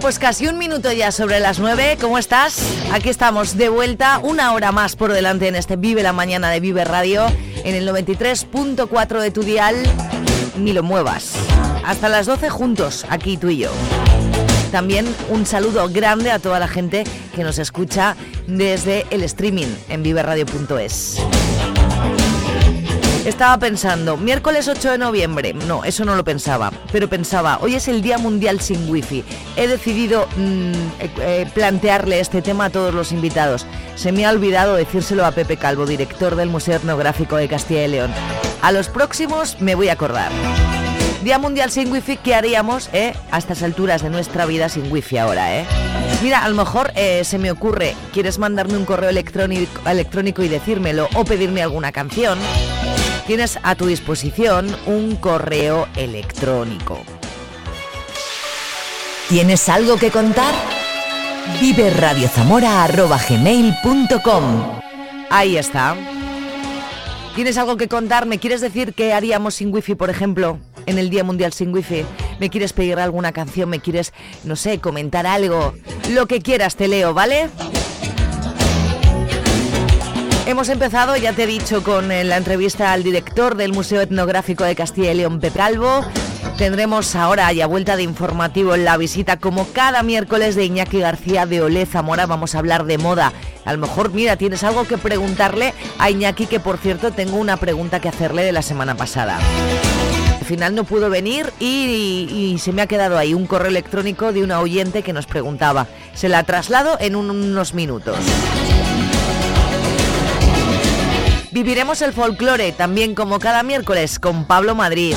Pues casi un minuto ya sobre las nueve. ¿Cómo estás? Aquí estamos de vuelta, una hora más por delante en este Vive la Mañana de Vive Radio, en el 93.4 de tu dial. Ni lo muevas. Hasta las 12 juntos, aquí tú y yo. También un saludo grande a toda la gente que nos escucha desde el streaming en viveradio.es. Estaba pensando, miércoles 8 de noviembre, no, eso no lo pensaba, pero pensaba, hoy es el Día Mundial sin Wifi. He decidido mm, eh, eh, plantearle este tema a todos los invitados. Se me ha olvidado decírselo a Pepe Calvo, director del Museo Etnográfico de Castilla y León. A los próximos me voy a acordar. Día Mundial sin Wifi, ¿qué haríamos eh, a estas alturas de nuestra vida sin Wifi ahora? Eh? Mira, a lo mejor se me ocurre, ¿quieres mandarme un correo electrónico, electrónico y decírmelo o pedirme alguna canción? Tienes a tu disposición un correo electrónico. ¿Tienes algo que contar? viveradiozamora.gmail.com Ahí está. ¿Tienes algo que contar? ¿Me quieres decir qué haríamos sin wifi, por ejemplo, en el Día Mundial sin wifi? ¿Me quieres pedir alguna canción? ¿Me quieres, no sé, comentar algo? Lo que quieras, te leo, ¿vale? Hemos empezado, ya te he dicho, con eh, la entrevista al director del Museo Etnográfico de Castilla y León, Pepe Calvo. Tendremos ahora ya vuelta de informativo la visita, como cada miércoles, de Iñaki García de Olé Zamora. Vamos a hablar de moda. A lo mejor, mira, tienes algo que preguntarle a Iñaki, que por cierto tengo una pregunta que hacerle de la semana pasada. Al final no pudo venir y, y se me ha quedado ahí un correo electrónico de una oyente que nos preguntaba. Se la traslado en unos minutos. Viviremos el folclore también como cada miércoles con Pablo Madrid.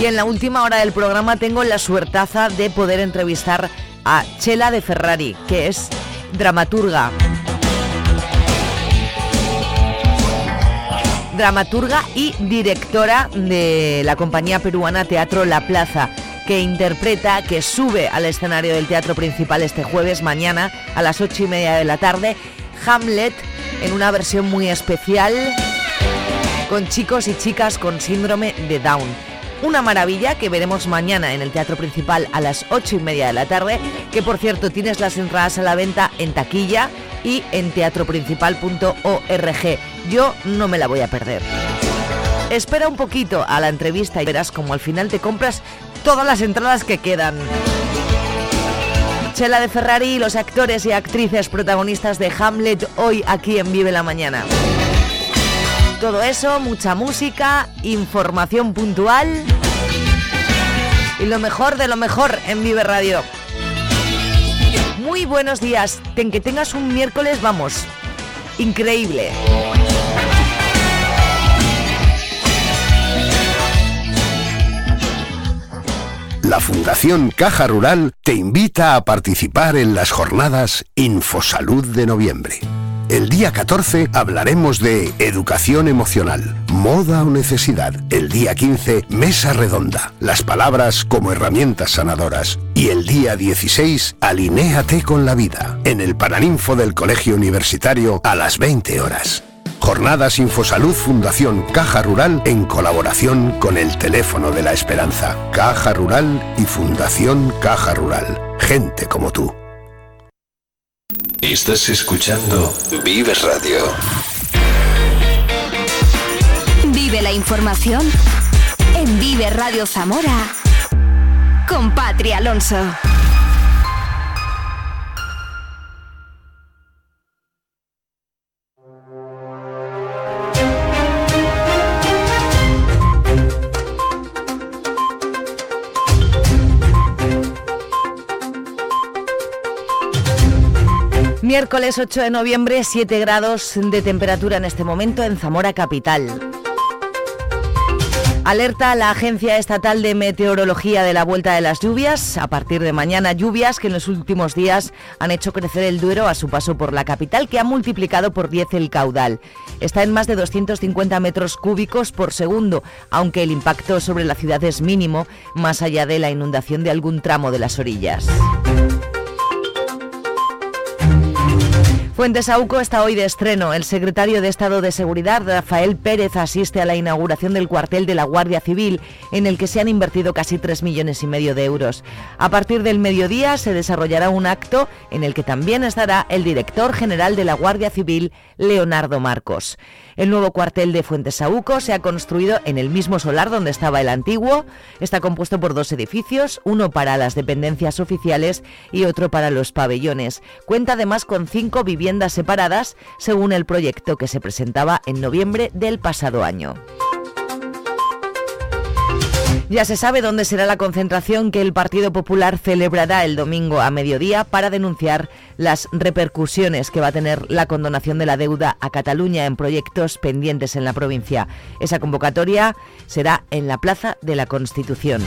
Y en la última hora del programa tengo la suertaza de poder entrevistar a Chela de Ferrari, que es dramaturga. Dramaturga y directora de la compañía peruana Teatro La Plaza, que interpreta, que sube al escenario del teatro principal este jueves mañana a las ocho y media de la tarde, Hamlet en una versión muy especial con chicos y chicas con síndrome de Down. Una maravilla que veremos mañana en el Teatro Principal a las ocho y media de la tarde, que por cierto tienes las entradas a la venta en taquilla y en teatroprincipal.org. Yo no me la voy a perder. Espera un poquito a la entrevista y verás como al final te compras todas las entradas que quedan. Chela de Ferrari y los actores y actrices protagonistas de Hamlet hoy aquí en Vive la Mañana. Todo eso, mucha música, información puntual y lo mejor de lo mejor en Vive Radio. Muy buenos días, ten que tengas un miércoles, vamos, increíble. Fundación Caja Rural te invita a participar en las jornadas Infosalud de noviembre. El día 14 hablaremos de educación emocional, moda o necesidad. El día 15, mesa redonda, las palabras como herramientas sanadoras. Y el día 16, alinéate con la vida, en el Paraninfo del Colegio Universitario a las 20 horas. Jornadas Infosalud Fundación Caja Rural en colaboración con el Teléfono de la Esperanza. Caja Rural y Fundación Caja Rural. Gente como tú. Estás escuchando Vive Radio. Vive la información en Vive Radio Zamora con Patria Alonso. Miércoles 8 de noviembre, 7 grados de temperatura en este momento en Zamora Capital. Alerta la Agencia Estatal de Meteorología de la vuelta de las lluvias. A partir de mañana, lluvias que en los últimos días han hecho crecer el Duero a su paso por la capital, que ha multiplicado por 10 el caudal. Está en más de 250 metros cúbicos por segundo, aunque el impacto sobre la ciudad es mínimo, más allá de la inundación de algún tramo de las orillas. Fuentesauco está hoy de estreno. El secretario de Estado de Seguridad, Rafael Pérez, asiste a la inauguración del cuartel de la Guardia Civil, en el que se han invertido casi 3 millones y medio de euros. A partir del mediodía se desarrollará un acto en el que también estará el director general de la Guardia Civil, Leonardo Marcos. El nuevo cuartel de Fuentesauco se ha construido en el mismo solar donde estaba el antiguo. Está compuesto por dos edificios, uno para las dependencias oficiales y otro para los pabellones. Cuenta además con cinco viviendas separadas, según el proyecto que se presentaba en noviembre del pasado año. Ya se sabe dónde será la concentración que el Partido Popular celebrará el domingo a mediodía para denunciar las repercusiones que va a tener la condonación de la deuda a Cataluña en proyectos pendientes en la provincia. Esa convocatoria será en la Plaza de la Constitución.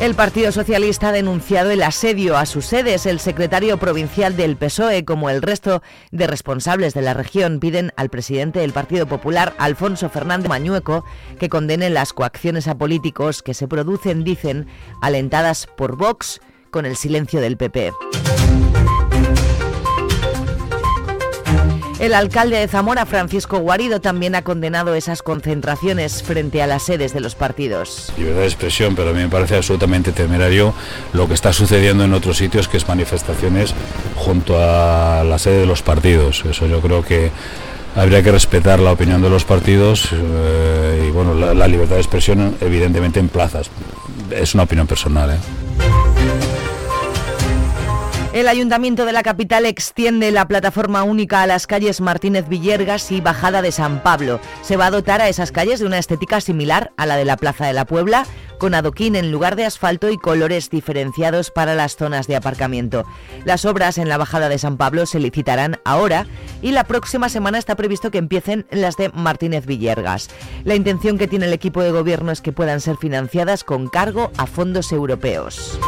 El Partido Socialista ha denunciado el asedio a sus sedes. El secretario provincial del PSOE, como el resto de responsables de la región, piden al presidente del Partido Popular, Alfonso Fernández Mañueco, que condene las coacciones a políticos que se producen, dicen, alentadas por Vox con el silencio del PP. El alcalde de Zamora, Francisco Guarido, también ha condenado esas concentraciones frente a las sedes de los partidos. Libertad de expresión, pero a mí me parece absolutamente temerario lo que está sucediendo en otros sitios, que es manifestaciones junto a la sede de los partidos. Eso yo creo que habría que respetar la opinión de los partidos eh, y bueno, la, libertad de expresión evidentemente en plazas. Es una opinión personal. ¿eh? El Ayuntamiento de la capital extiende la plataforma única a las calles Martínez Villergas y Bajada de San Pablo. Se va a dotar a esas calles de una estética similar a la de la Plaza de la Puebla, con adoquín en lugar de asfalto y colores diferenciados para las zonas de aparcamiento. Las obras en la Bajada de San Pablo se licitarán ahora y la próxima semana está previsto que empiecen las de Martínez Villergas. La intención que tiene el equipo de gobierno es que puedan ser financiadas con cargo a fondos europeos.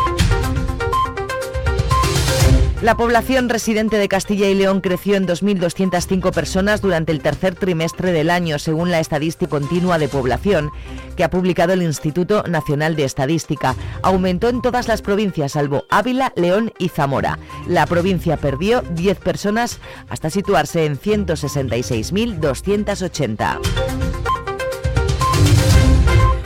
La población residente de Castilla y León creció en 2.205 personas durante el tercer trimestre del año, según la estadística continua de población que ha publicado el Instituto Nacional de Estadística. Aumentó en todas las provincias, salvo Ávila, León y Zamora. La provincia perdió 10 personas hasta situarse en 166.280.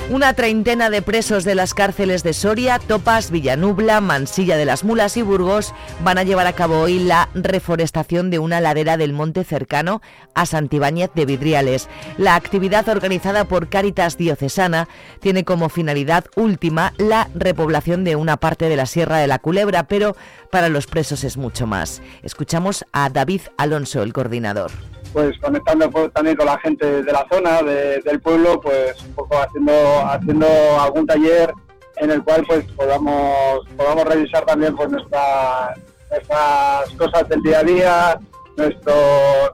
Una treintena de presos de las cárceles de Soria, Topas, Villanubla, Mansilla de las Mulas y Burgos van a llevar a cabo hoy la reforestación de una ladera del monte cercano a Santibáñez de Vidriales. La actividad organizada por Cáritas Diocesana tiene como finalidad última la repoblación de una parte de la Sierra de la Culebra, pero para los presos es mucho más. Escuchamos a David Alonso, el coordinador pues conectando también con la gente de la zona, del pueblo, pues un poco haciendo, haciendo algún taller en el cual pues podamos, podamos revisar también pues nuestra, nuestras cosas del día a día, nuestro,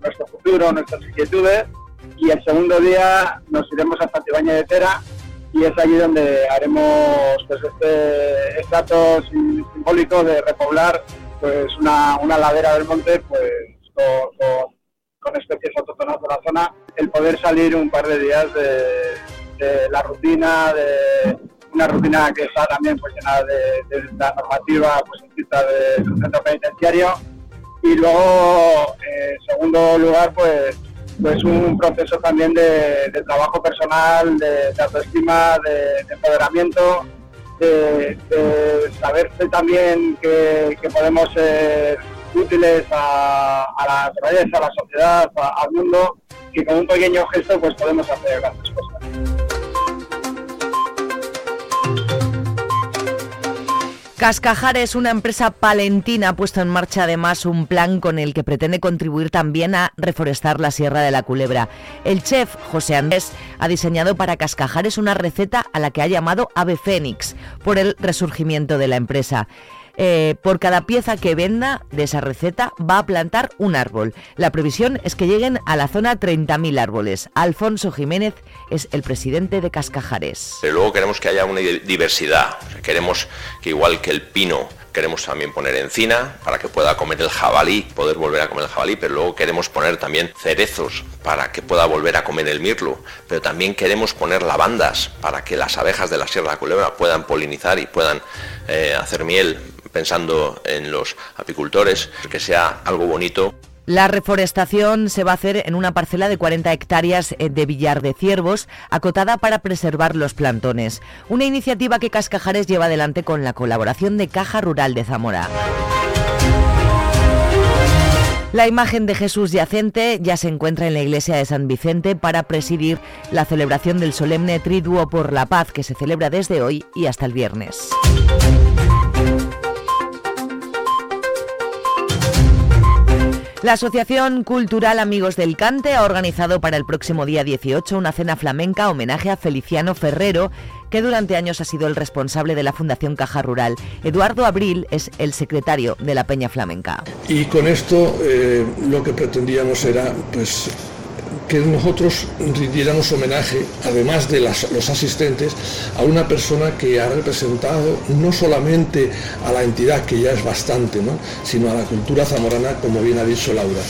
nuestro futuro, nuestras inquietudes. Y el segundo día nos iremos a Santibáñez de Tera y es allí donde haremos pues este, este simbólico de repoblar pues una, una ladera del monte pues con con especies autóctonas de la zona, el poder salir un par de días de, la rutina, de una rutina que está también pues llena de, la normativa pues del centro penitenciario. Y luego en segundo lugar pues pues un proceso también de, trabajo personal, de, autoestima, de, empoderamiento, de, saber también que, que podemos ser útiles a, a las redes, a la sociedad, al mundo, y con un pequeño gesto pues podemos hacer grandes cosas. Cascajar es una empresa palentina, ha puesto en marcha además un plan con el que pretende contribuir también a reforestar la Sierra de la Culebra. El chef José Andrés ha diseñado para Cascajar es una receta a la que ha llamado Ave Fénix por el resurgimiento de la empresa. Eh, por cada pieza que venda de esa receta va a plantar un árbol. La previsión es que lleguen a la zona 30.000 árboles. Alfonso Jiménez es el presidente de Cascajares. Pero luego queremos que haya una diversidad. Queremos que igual que el pino Queremos también poner encina para que pueda comer el jabalí, poder volver a comer el jabalí, pero luego queremos poner también cerezos para que pueda volver a comer el mirlo, pero también queremos poner lavandas para que las abejas de la Sierra de la Culebra puedan polinizar y puedan eh, hacer miel pensando en los apicultores, que sea algo bonito. La reforestación se va a hacer en una parcela de 40 hectáreas eh, de Villar de Ciervos, acotada para preservar los plantones. Una iniciativa que Cascajares lleva adelante con la colaboración de Caja Rural de Zamora. La imagen de Jesús yacente ya se encuentra en la iglesia de San Vicente para presidir la celebración del solemne Triduo por la Paz que se celebra desde hoy y hasta el viernes. La Asociación Cultural Amigos del Cante ha organizado para el próximo día 18 una cena flamenca homenaje a Feliciano Ferrero, que durante años ha sido el responsable de la Fundación Caja Rural. Eduardo Abril es el secretario de la Peña Flamenca. Y con esto eh, lo que pretendíamos era pues que nosotros rindiéramos homenaje, además de los asistentes, a una persona que ha representado no solamente a la entidad, que ya es bastante, sino a la cultura zamorana, como bien ha dicho Laura.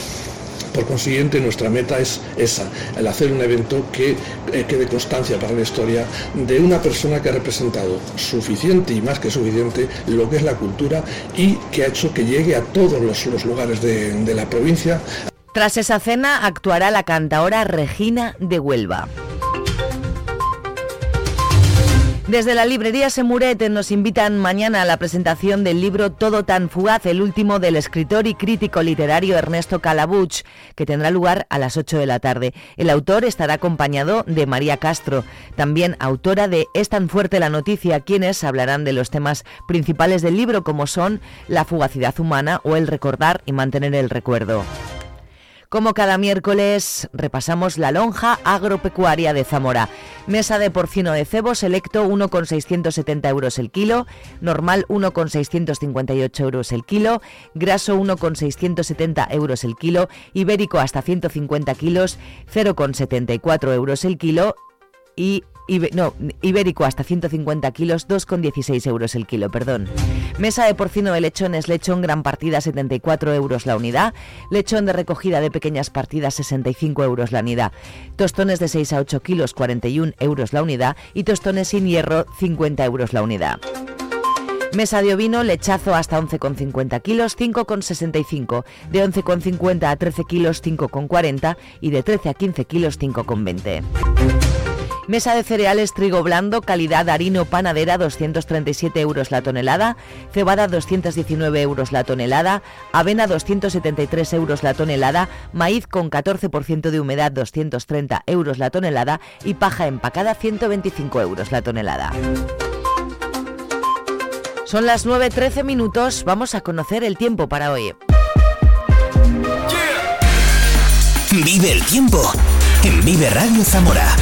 Por consiguiente, nuestra meta es esa, el hacer un evento que eh, quede constancia para la historia de una persona que ha representado suficiente y más que suficiente lo que es la cultura y que ha hecho que llegue a todos los, lugares de la provincia. Tras esa cena actuará la cantaora Regina de Huelva. Desde la librería Semurete nos invitan mañana a la presentación del libro Todo tan fugaz, el último del escritor y crítico literario Ernesto Calabuch, que tendrá lugar a las 8 de la tarde. El autor estará acompañado de María Castro, también autora de Es tan fuerte la noticia, quienes hablarán de los temas principales del libro como son la fugacidad humana o el recordar y mantener el recuerdo. Como cada miércoles, repasamos la lonja agropecuaria de Zamora. Mesa de porcino de cebo selecto 1,670 euros el kilo, normal 1,658 euros el kilo, graso 1,670 euros el kilo, ibérico hasta 150 kilos 0,74 euros el kilo y no, ibérico hasta 150 kilos, 2,16 euros el kilo, perdón. Mesa de porcino de lechones, lechón gran partida, 74 euros la unidad. Lechón de recogida de pequeñas partidas, 65 euros la unidad. Tostones de 6 a 8 kilos, 41 euros la unidad. Y tostones sin hierro, 50 euros la unidad. Mesa de ovino, lechazo hasta 11,50 kilos, 5,65. De 11,50 a 13 kilos, 5,40. Y de 13 a 15 kilos, 5,20. Mesa de cereales trigo blando, calidad harino panadera, 237 euros la tonelada. Cebada, 219 euros la tonelada. Avena, 273 euros la tonelada. Maíz con 14% de humedad, 230 euros la tonelada. Y paja empacada, 125 euros la tonelada. Son las 9.13 minutos. Vamos a conocer el tiempo para hoy. Vive el tiempo en Vive Radio Zamora.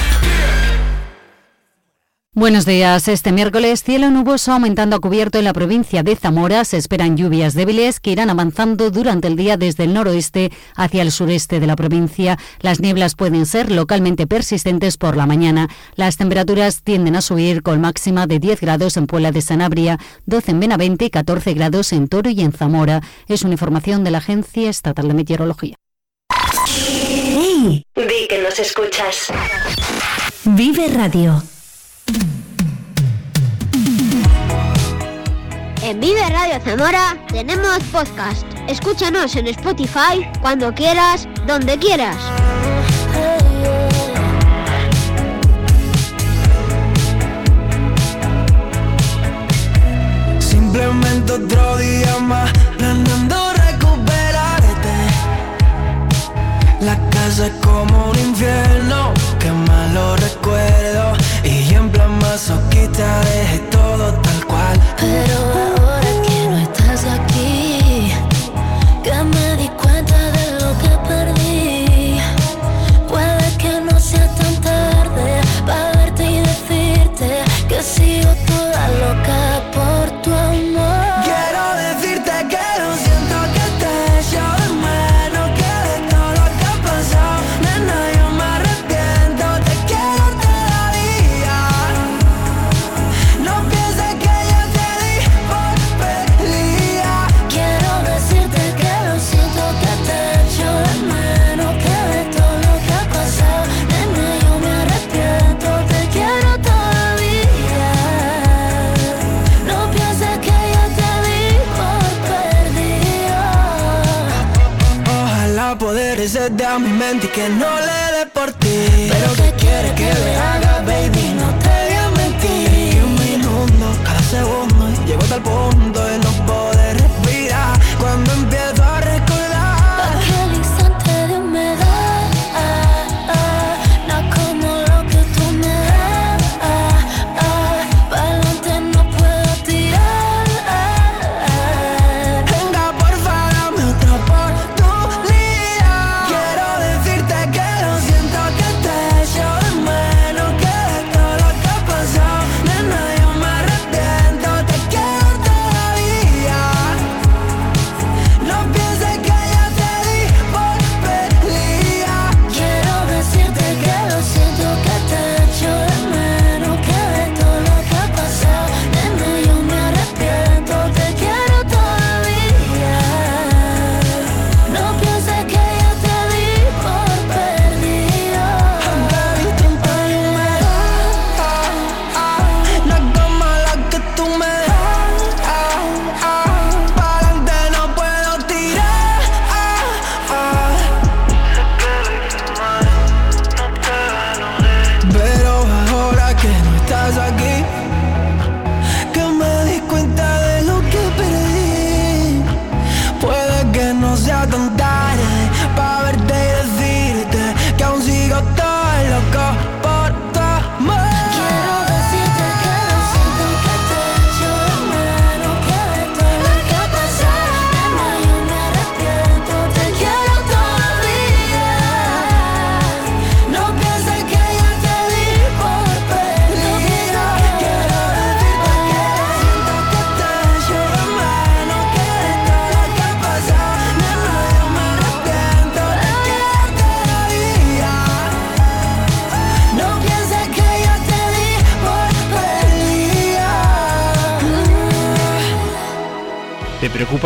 Buenos días. Este miércoles cielo nuboso aumentando a cubierto en la provincia de Zamora. Se esperan lluvias débiles que irán avanzando durante el día desde el noroeste hacia el sureste de la provincia. Las nieblas pueden ser localmente persistentes por la mañana. Las temperaturas tienden a subir con máxima de 10 grados en Puebla de Sanabria, 12 en Benavente y 14 grados en Toro y en Zamora. Es una información de la Agencia Estatal de Meteorología. ¡Hey! Di que nos escuchas. Vive Radio. En Vive Radio Zamora tenemos podcast. Escúchanos en Spotify cuando quieras, donde quieras. Simplemente otro día más, planeando recuperarte. La casa es como un infierno, que malo recuerdo. Masoquista dejé todo tal cual. Pero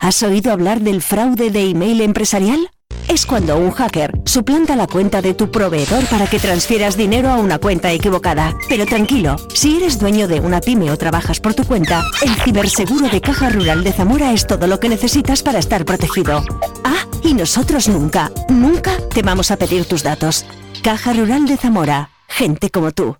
¿Has oído hablar del fraude de email empresarial? Es cuando un hacker suplanta la cuenta de tu proveedor para que transfieras dinero a una cuenta equivocada. Pero tranquilo, si eres dueño de una pyme o trabajas por tu cuenta, el ciberseguro de Caja Rural de Zamora es todo lo que necesitas para estar protegido. Ah, y nosotros nunca, nunca te vamos a pedir tus datos. Caja Rural de Zamora, gente como tú.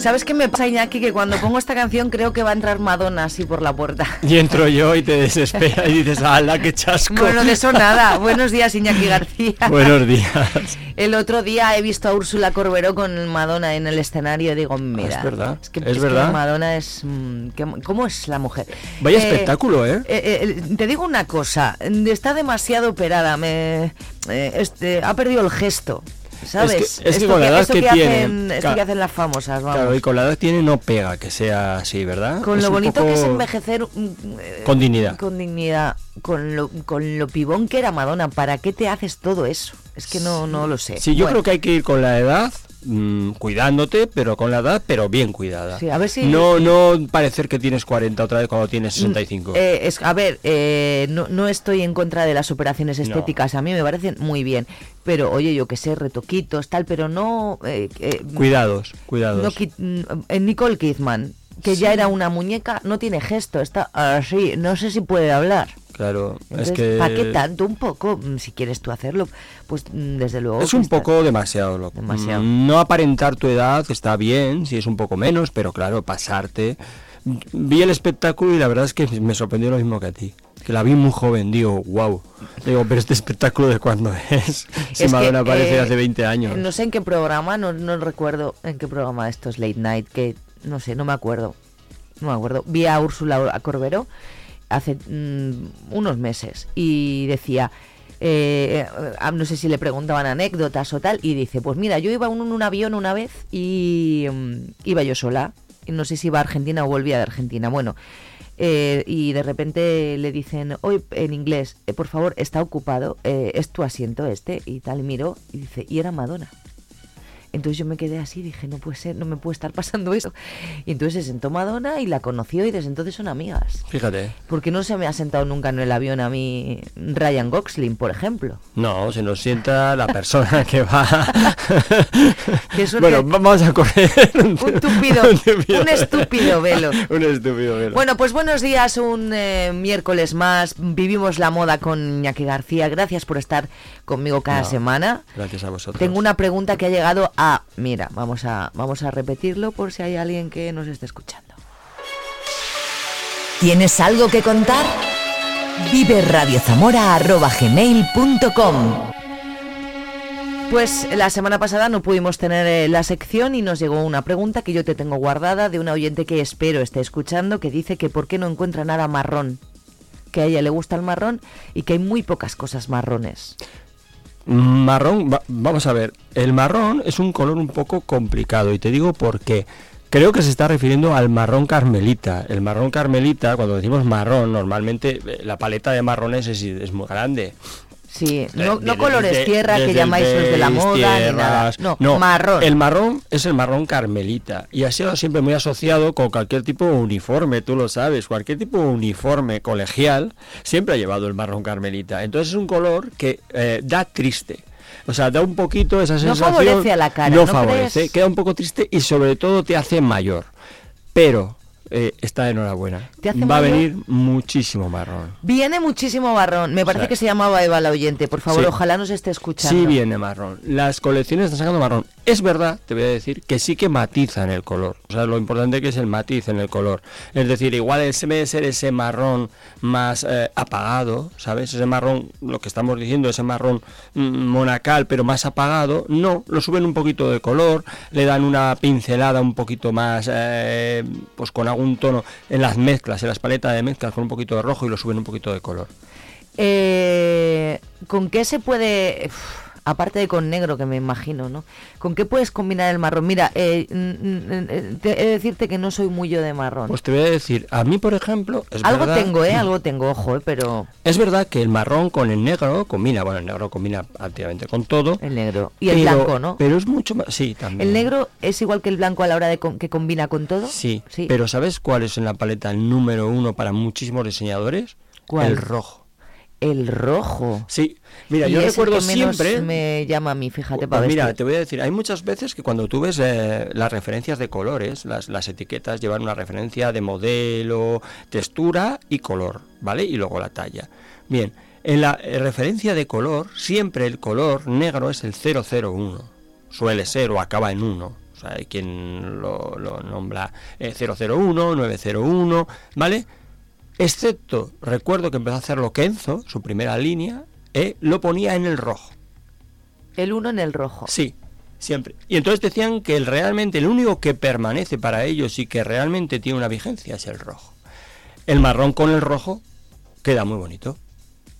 ¿Sabes qué me pasa, Iñaki? Que cuando pongo esta canción creo que va a entrar Madonna así por la puerta. Y entro yo y te desespera y dices, ¡hala, qué chasco! Bueno, de eso nada. Buenos días, Iñaki García. Buenos días. El otro día he visto a Úrsula Corberó con Madonna en el escenario y digo, mira, es verdad, que, es que verdad. Madonna es... mm, que- ¿Cómo es la mujer? Vaya espectáculo, ¿eh? eh, te digo una cosa, está demasiado operada, me, eh, este, ha perdido el gesto. ¿Sabes? Es que- es que con la edad que hacen, tiene, esto ca- que hacen las famosas, vamos. Claro, y con la edad tiene no pega que sea así, ¿verdad? Con Es lo bonito que es envejecer mm, eh, Con dignidad. con dignidad, con lo, con lo pibón que era Madonna, ¿para qué te haces todo eso? Es que no, no lo sé. Sí, yo Bueno, creo que hay que ir con la edad, mm, cuidándote, pero con la edad, pero bien cuidada. Sí, a ver si- No, no parecer que tienes 40 otra vez cuando tienes 65. eh, es, a ver, eh, no, no estoy en contra de las operaciones No. estéticas, a mí me parecen muy bien, pero oye, yo que sé, retoquitos, tal, pero no... eh, eh, Cuidados, cuidados. no mm, Nicole Kidman, que ya era una muñeca, no tiene gesto, está así, no sé si puede hablar. Claro, Entonces, es que ¿Para qué tanto? Un poco, mm, si quieres tú hacerlo, pues mm, desde luego. es que un está- poco demasiado loco. Demasiado. Mm, No aparentar tu edad está bien, si es un poco menos, pero claro, pasarte. Vi el espectáculo y la verdad es que me sorprendió lo mismo que a ti. Que la vi muy joven, digo, wow. Digo, pero este espectáculo de cuándo es. Si Es que, Madonna aparece eh, hace 20 años. No sé en qué programa, no, no recuerdo en qué programa de estos late night, que no sé, no me acuerdo. No me acuerdo. Vi a Úrsula Corbero hace mm, unos meses y decía. eh, eh, no sé si le preguntaban anécdotas o tal y dice pues mira yo iba en un, avión una vez y mm, iba yo sola. Y no sé si iba a Argentina o volvía de Argentina bueno eh, y de repente le dicen hoy en inglés eh, por favor está ocupado es tu asiento este y tal y miro y dice y era Madonna entonces yo me quedé así dije no puede ser no me puede estar pasando eso y entonces se sentó Madonna y la conoció y desde entonces son amigas Fíjate. porque no se me ha sentado nunca en el avión a mí Ryan Gosling por ejemplo No, se nos sienta la persona que va. Bueno, vamos a correr. un estúpido un estúpido velo un estúpido velo. Bueno, pues buenos días, un eh, miércoles más. Vivimos la moda con Iñaki García. Gracias por estar conmigo cada No, semana. Gracias a vosotros. Tengo una pregunta que ha llegado a. Mira, vamos a, vamos a repetirlo por si hay alguien que nos esté escuchando. ¿Tienes algo que contar? Vive Pues la semana pasada no pudimos tener eh, la sección y nos llegó una pregunta que yo te tengo guardada de una oyente que espero esté escuchando que dice que por qué no encuentra nada marrón. Que a ella le gusta el marrón y que hay muy pocas cosas marrones. Marrón, va- vamos a ver, el marrón es un color un poco complicado y te digo por qué. Creo que se está refiriendo al marrón carmelita. El marrón carmelita, cuando decimos marrón, normalmente eh, la paleta de marrones es, es muy grande. Sí, no, Eh, no colores tierra que llamáis los de la moda ni nada. tierras. No, marrón. El marrón es el marrón carmelita y ha sido siempre muy asociado con cualquier tipo de uniforme, tú lo sabes, cualquier tipo de uniforme colegial siempre ha llevado el marrón carmelita. Entonces es un color que eh, da triste. O sea, da un poquito esa No sensación. favorece a la cara, No, ¿no favorece, crees? queda un poco triste y sobre todo te hace mayor. Pero eh, está de enhorabuena. ¿Te hace Va a venir muchísimo marrón. Viene muchísimo marrón. Me parece que se llamaba Eva la oyente. Por favor, Sí. ojalá nos esté escuchando. Sí viene marrón. Las colecciones están sacando marrón. Es verdad, te voy a decir, que sí que matizan el color. O sea, lo importante que es el matiz en el color. Es decir, igual ese debe ser ese marrón más eh, apagado, ¿sabes? Ese marrón, lo que estamos diciendo, ese marrón mm, monacal, pero más apagado. No, lo suben un poquito de color, le dan una pincelada un poquito más, eh, pues con algún tono en las mezclas, en las paletas de mezclas, con un poquito de rojo y lo suben un poquito de color. Eh, ¿Con qué se puede, aparte de con negro que me imagino, ¿no? ¿Con qué puedes combinar el marrón? Mira, eh, te- he de decirte que no soy muy yo de marrón. Pues te voy a decir, a mí, por ejemplo, es Algo verdad- tengo, ¿eh? Algo tengo, ojo, ¿eh? Pero Es verdad que el marrón con el negro combina, bueno, el negro combina activamente con todo. el negro. Y el blanco, ¿no? Pero es mucho más, sí, también. ¿El negro es igual que el blanco a la hora de com- que combina con todo? Sí, pero ¿sabes cuál es en la paleta el número uno para muchísimos diseñadores? ¿Cuál? El rojo. El rojo. Sí, mira, Y yo es el recuerdo que menos siempre... me llama a mí, fíjate, Pues para mira, vestir. te voy a decir, hay muchas veces que cuando tú ves eh, las referencias de colores, las, las etiquetas llevan una referencia de modelo, textura y color, ¿vale? Y luego la talla. Bien, en la eh, referencia de color, siempre el color negro es el 001. Suele ser o acaba en 1. O sea, hay quien lo, lo nombra eh, 001, 901, ¿vale? Excepto, recuerdo que empezó a hacerlo Kenzo, su primera línea, eh, lo ponía en el rojo. El uno en el rojo. Sí, siempre. Y entonces decían que el, realmente el único que permanece para ellos y que realmente tiene una vigencia es el rojo. El marrón con el rojo queda muy bonito.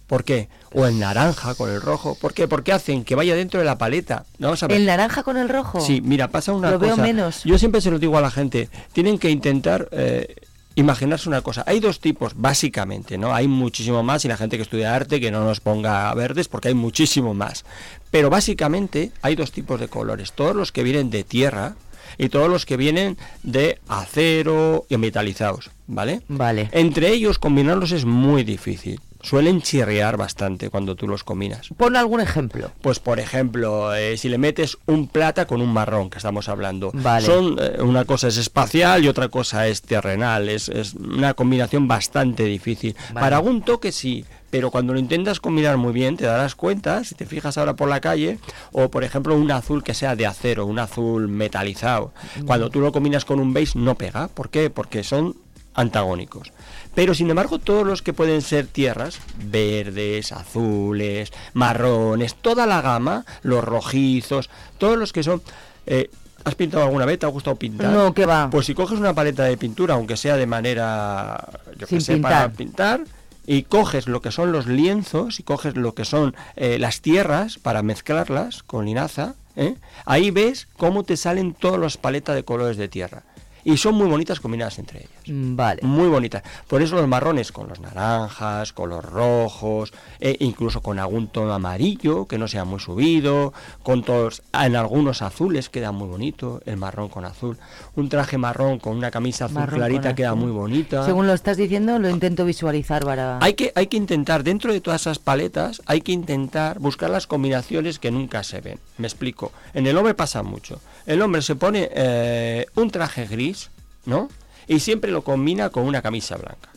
¿Por qué? O el naranja con el rojo. ¿Por qué? Porque hacen que vaya dentro de la paleta. Vamos a ver. ¿El naranja con el rojo? Sí, mira, pasa una Lo cosa. veo menos. Yo siempre se lo digo a la gente. Tienen que intentar eh, imaginarse una cosa. Hay dos tipos, básicamente, ¿no? Hay muchísimo más y la gente que estudia arte que no nos ponga verdes porque hay muchísimo más. Pero básicamente hay dos tipos de colores. Todos los que vienen de tierra y todos los que vienen de acero y metalizados, ¿vale? Vale. Entre ellos combinarlos es muy difícil. Suelen chirriar bastante cuando tú los combinas. Pon algún ejemplo. Pues por ejemplo, eh, si le metes un plata con un marrón, que estamos hablando, Vale. son eh, una cosa es espacial y otra cosa es terrenal, es, es una combinación bastante difícil. Vale. Para algún toque sí, pero cuando lo intentas combinar muy bien te darás cuenta, si te fijas ahora por la calle, o por ejemplo un azul que sea de acero, un azul metalizado, cuando tú lo combinas con un beige no pega. ¿Por qué? Porque son antagónicos. Pero sin embargo, todos los que pueden ser tierras, verdes, azules, marrones, toda la gama, los rojizos, todos los que son... eh, ¿Has pintado alguna vez? ¿Te ha gustado pintar? No, ¿qué va? Pues si coges una paleta de pintura, aunque sea de manera, yo que sé, para pintar. pintar, y coges lo que son los lienzos y coges lo que son eh, las tierras para mezclarlas con linaza, ¿eh? ahí ves cómo te salen todas las paletas de colores de tierra. Y son muy bonitas combinadas entre ellas. Mm, Vale. Muy bonitas. Por eso los marrones con los naranjas, con los rojos, e incluso con algún tono amarillo que no sea muy subido, con todos, en algunos azules queda muy bonito, el marrón con azul. Un traje marrón con una camisa azul Marrón clarita queda azul. muy bonita. Según lo estás diciendo, lo intento visualizar para... Hay que, hay que intentar, dentro de todas esas paletas, hay que intentar buscar las combinaciones que nunca se ven. Me explico. En el hombre pasa mucho. El hombre se pone eh, un traje gris, ¿no? Y siempre lo combina con una camisa blanca.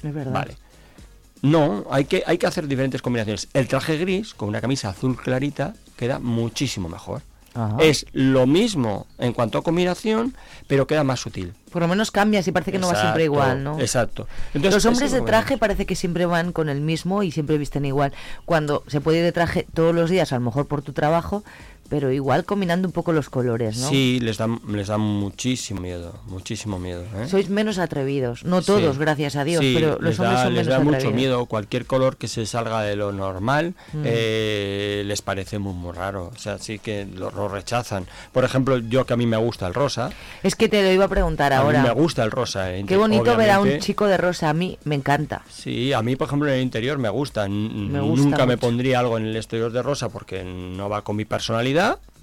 Es verdad. Vale. No, hay que, hay que hacer diferentes combinaciones. El traje gris con una camisa azul clarita queda muchísimo mejor. Ajá. Es lo mismo en cuanto a combinación, pero queda más sutil. Por lo menos cambias y parece que no va siempre igual, ¿no? Exacto. Los hombres de traje parece que siempre van con el mismo y siempre visten igual. Cuando se puede ir de traje todos los días, a lo mejor por tu trabajo, pero igual combinando un poco los colores, ¿no? Sí, les da, les da muchísimo miedo, muchísimo miedo. ¿eh? Sois menos atrevidos. No todos, Sí. gracias a Dios, Sí, pero los les hombres da, son les menos da mucho atrevidos. miedo. Cualquier color que se salga de lo normal Mm. eh, les parece muy, muy raro. O sea, sí que lo, lo rechazan. Por ejemplo, yo que a mí me gusta el rosa. Es que te lo iba a preguntar A mí ahora. me gusta el rosa. eh, Qué bonito ver a un chico de rosa, a mí me encanta. Sí, a mí, por ejemplo, en el interior me gusta. Me gusta Nunca me mucho. pondría algo en el exterior de rosa porque no va con mi personalidad.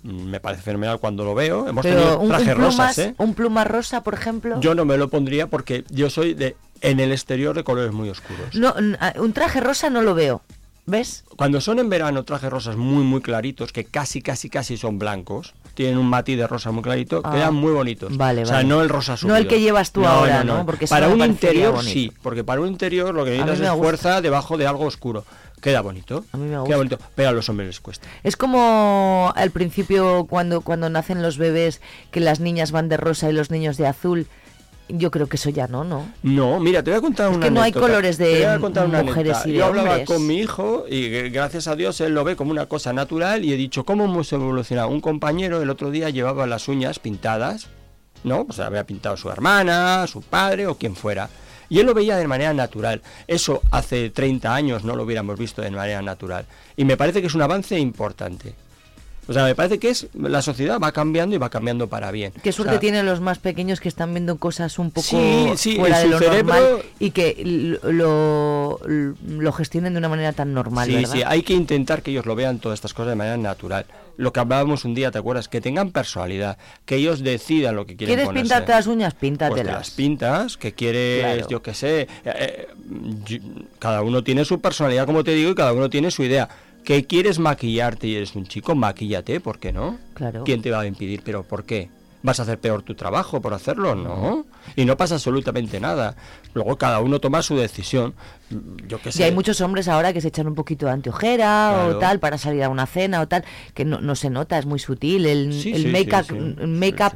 Mm, Me parece fenomenal cuando lo veo. Hemos Pero tenido un, un trajes plumas, rosas, ¿eh? un pluma rosa, por ejemplo. Yo no me lo pondría porque yo soy de en el exterior de colores muy oscuros. No, un traje rosa no lo veo. ¿Ves? Cuando son en verano trajes rosas muy muy claritos, que casi casi casi son blancos, tienen un matiz de rosa muy clarito, Ah, quedan muy bonitos. vale, o sea, vale. no el rosa No subido. el que llevas tú ahora, ¿no? Porque eso para un interior bonito. sí, porque para un interior lo que necesitas es gusta. fuerza debajo de algo oscuro. Queda bonito. A mí me Queda gusta. bonito, pero a los hombres les cuesta. Es como al principio cuando, cuando nacen los bebés, que las niñas van de rosa y los niños de azul. Yo creo que eso ya no, ¿no? No, mira, te voy a contar Es una que no hay colores de Te voy a contar una mujeres anécdota. y de Yo hablaba hombres. con mi hijo y gracias a Dios él lo ve como una cosa natural y he dicho, ¿cómo hemos evolucionado? Un compañero el otro día llevaba las uñas pintadas, ¿no? Pues había pintado su hermana, su padre o quien fuera. Y él lo veía de manera natural. Eso hace 30 años no lo hubiéramos visto de manera natural. Y me parece que es un avance importante. O sea, me parece que es la sociedad va cambiando y va cambiando para bien. Qué O suerte sea, tienen los más pequeños que están viendo cosas un poco Sí, sí, fuera de lo cerebro- normal y que lo, lo gestionen de una manera tan normal, Sí, ¿verdad? sí, hay que intentar que ellos lo vean todas estas cosas de manera natural. Lo que hablábamos un día, ¿te acuerdas? Que tengan personalidad, que ellos decidan lo que quieren ¿Quieres ponerse. pintarte las uñas? Pues te Píntatelas. las pintas, que quieres, Claro. yo qué sé. eh, eh, yo- cada uno tiene su personalidad, como te digo, y cada uno tiene su idea. Que quieres maquillarte y eres un chico, maquíllate, ¿por qué no? Claro. ¿Quién te va a impedir? ¿Pero por qué? ¿Vas a hacer peor tu trabajo por hacerlo? No. Y no pasa absolutamente nada. Luego cada uno toma su decisión. Yo qué sé. Y hay muchos hombres ahora que se echan un poquito de anteojera Claro. o tal para salir a una cena o tal, que no, no se nota, es muy sutil. El, Sí, el sí, make-up, sí,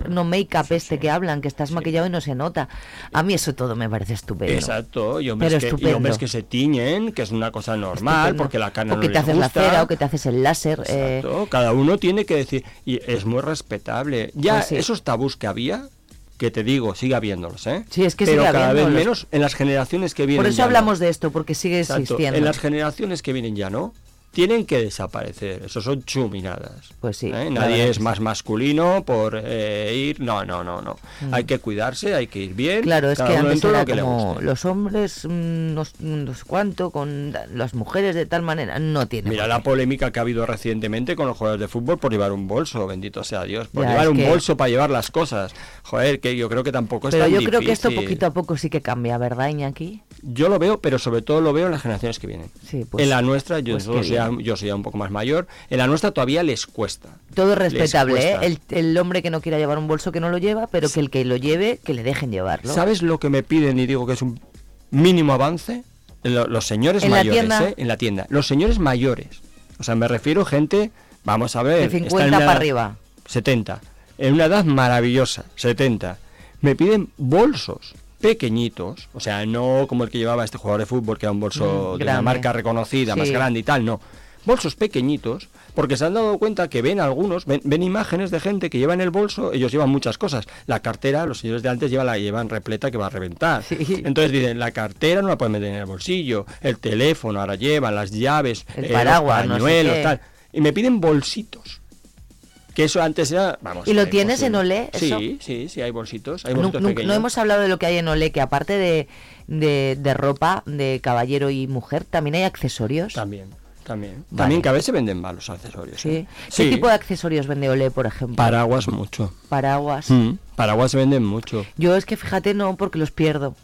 no make-up este que hablan, que estás maquillado y no se nota. A mí eso todo me parece estupendo. Exacto, y hombres, Pero que, y estupendo. hombres que se tiñen, que es una cosa normal, Estupendo. porque la carne o no que te les haces gusta. la cera o que te haces el láser. eh, Exacto, Cada uno tiene que decir, y es muy respetable. Ya Pues esos tabús que había, que te digo, sigue habiéndolos, ¿eh? Sí, es que Pero sigue cada vez menos en las generaciones que vienen. Por eso ya no. hablamos de esto, porque sigue Exacto, existiendo. En las generaciones que vienen ya no. Tienen que desaparecer, eso son chuminadas. Pues sí. ¿eh? Nadie es más masculino por eh, ir. No, no, no, no. Mm. Hay que cuidarse, hay que ir bien. Claro, es que antes era lo que como los hombres, mm, no, s- no sé cuánto, con las mujeres de tal manera, no tiene Mira la polémica que ha habido recientemente con los jugadores de fútbol por llevar un bolso, bendito sea Dios, por Ya, llevar un que- bolso para llevar las cosas. Joder, que yo creo que tampoco es Pero tan yo creo que esto poquito a poco sí que cambia, ¿verdad, Iñaki? Yo lo veo, pero sobre todo lo veo en las generaciones que vienen. Sí, pues- en la nuestra, yo, pues soy ya, yo soy ya un poco más mayor, en la nuestra todavía les cuesta. Todo Les respetable, ¿eh? El, el hombre que no quiera llevar un bolso que no lo lleva, pero que el que lo lleve, que le dejen llevarlo. ¿Sabes lo que me piden y digo que es un mínimo avance? Lo- los señores ¿En la mayores, tienda? ¿eh? En la tienda. Los señores mayores. O sea, me refiero gente, vamos a ver. De están en 50 una para edad- arriba. 70. En una edad maravillosa, 70. Me piden bolsos pequeñitos, o sea, no como el que llevaba este jugador de fútbol, que era un bolso Mm, de una marca reconocida, más grande y tal, no. Bolsos pequeñitos, porque se han dado cuenta que ven algunos, ven, ven imágenes de gente que lleva en el bolso, ellos llevan muchas cosas. La cartera, los señores de antes llevan la llevan repleta que va a reventar. Entonces dicen, la cartera no la pueden meter en el bolsillo, el teléfono ahora llevan, las llaves, El eh, paraguas, los no sé pañuelos, tal. Y me piden bolsitos. Que eso antes era, vamos. ¿Y lo tienes en. Olé, eso? Sí, sí, sí, hay bolsitos, hay bolsitos pequeños. no hemos hablado de lo que hay en Olé, que aparte de, de, de ropa de caballero y mujer, también hay accesorios. También, también. Vale. También que a veces venden mal los accesorios. Sí. ¿eh? ¿Qué Sí. tipo de accesorios vende Olé, por ejemplo? Paraguas mucho. Paraguas. Mm, Paraguas venden mucho. Yo es que fíjate, no, porque los pierdo.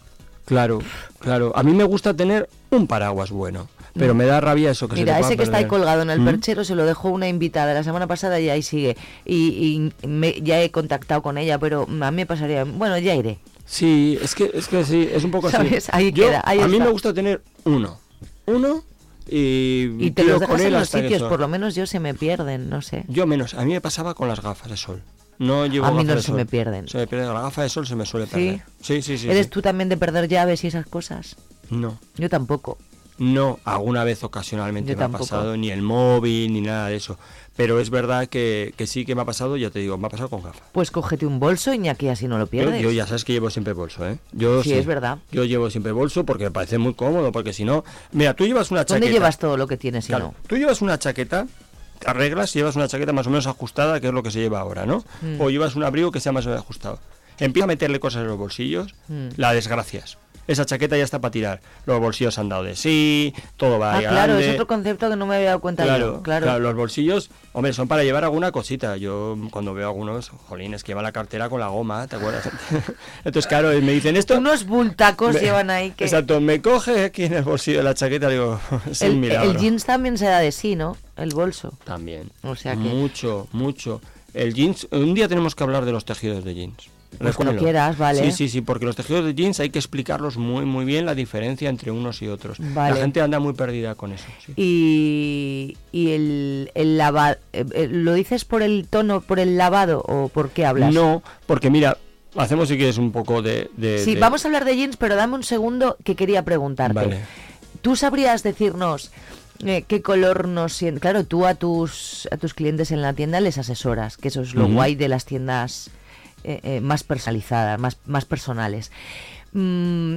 Claro, claro. A mí me gusta tener un paraguas bueno, pero me da rabia eso que se Mira, te pueda ese que está ahí colgado en el ¿Mm? perchero se lo dejó una invitada la semana pasada y ahí sigue. Y, y me- ya he contactado con ella, pero a mí me pasaría. Bueno, ya iré. Sí, es que, es que sí, es un poco ¿Sabes? así. Ahí Yo- queda, ahí a mí me gusta tener uno. Uno y, Y te los dejas en los sitios, por lo menos yo se me pierden, no sé. Yo menos, a mí me pasaba con las gafas de sol. No llevo A mí no se sol. me pierden. Se me pierden, la gafa de sol se me suele ¿Sí? perder. Sí, sí, sí. ¿Eres sí. tú también de perder llaves y esas cosas? No. Yo tampoco. No, alguna vez ocasionalmente Yo me tampoco. ha pasado, ni el móvil, ni nada de eso. Pero es verdad que, que sí que me ha pasado, ya te digo, me ha pasado con gafas. Pues cógete un bolso y aquí así no lo pierdes. yo ya sabes que llevo siempre bolso, ¿eh? Yo Sí, es verdad. Yo llevo siempre bolso porque me parece muy cómodo, porque si no... Mira, tú llevas una chaqueta... ¿Dónde llevas todo lo que tienes si Claro, no? tú llevas una chaqueta, te arreglas y llevas una chaqueta más o menos ajustada, que es lo que se lleva ahora, ¿no? Mm. O llevas un abrigo que sea más o menos ajustado. Empieza a meterle cosas en los bolsillos, Mm. la desgracias. Esa chaqueta ya está para tirar. Los bolsillos han dado de sí, todo va Ah, ahí claro, grande. es otro concepto que no me había dado cuenta Claro, yo. Claro. claro, los bolsillos, hombre, son para llevar alguna cosita. Yo cuando veo algunos, jolines, que llevan la cartera con la goma, ¿te acuerdas? Entonces, claro, me dicen esto. Unos bultacos me- llevan ahí que... Exacto, me coge aquí en el bolsillo de la chaqueta, digo, es un el, milagro. el jeans también se da de sí, ¿no? El bolso. También. O sea que... Mucho, mucho. El jeans, un día tenemos que hablar de los tejidos de jeans. Pues quieras, vale. Sí, sí, sí, porque los tejidos de jeans hay que explicarlos muy, muy bien la diferencia entre unos y otros. Vale. La gente anda muy perdida con eso. sí. Y, y el, el lavado... ¿Lo dices por el tono, por el lavado o por qué hablas? No, porque mira, hacemos si quieres un poco de... de- Sí, de- vamos a hablar de jeans, pero dame un segundo que quería preguntarte. Vale. ¿Tú sabrías decirnos eh, qué color nos siente? Claro, tú a tus, a tus clientes en la tienda les asesoras, que eso es lo guay de las tiendas eh, eh, más personalizadas, más, más personales. Mm,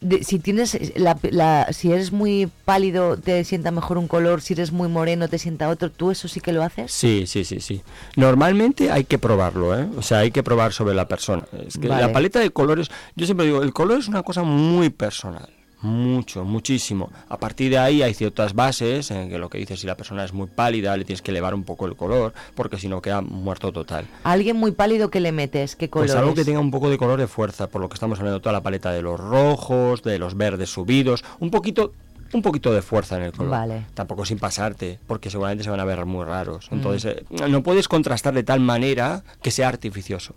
de- si tienes la, la- si eres muy pálido te sienta mejor un color, si eres muy moreno te sienta otro, ¿tú eso sí que lo haces? Sí, sí, sí, sí. Normalmente hay que probarlo, ¿eh? O sea, hay que probar sobre la persona. Es que Vale. la paleta de colores, yo siempre digo, el color es una cosa muy personal. Mucho, muchísimo. A partir de ahí hay ciertas bases en que lo que dices, si la persona es muy pálida, le tienes que elevar un poco el color, porque si no queda muerto total. A alguien muy pálido que le metes, ¿qué color Pues algo que tenga un poco de color de fuerza, por lo que estamos hablando toda la paleta de los rojos, de los verdes subidos, un poquito un poquito de fuerza en el color. Vale. Tampoco sin pasarte, porque seguramente se van a ver muy raros. Mm. Entonces, eh, no puedes contrastar de tal manera que sea artificioso.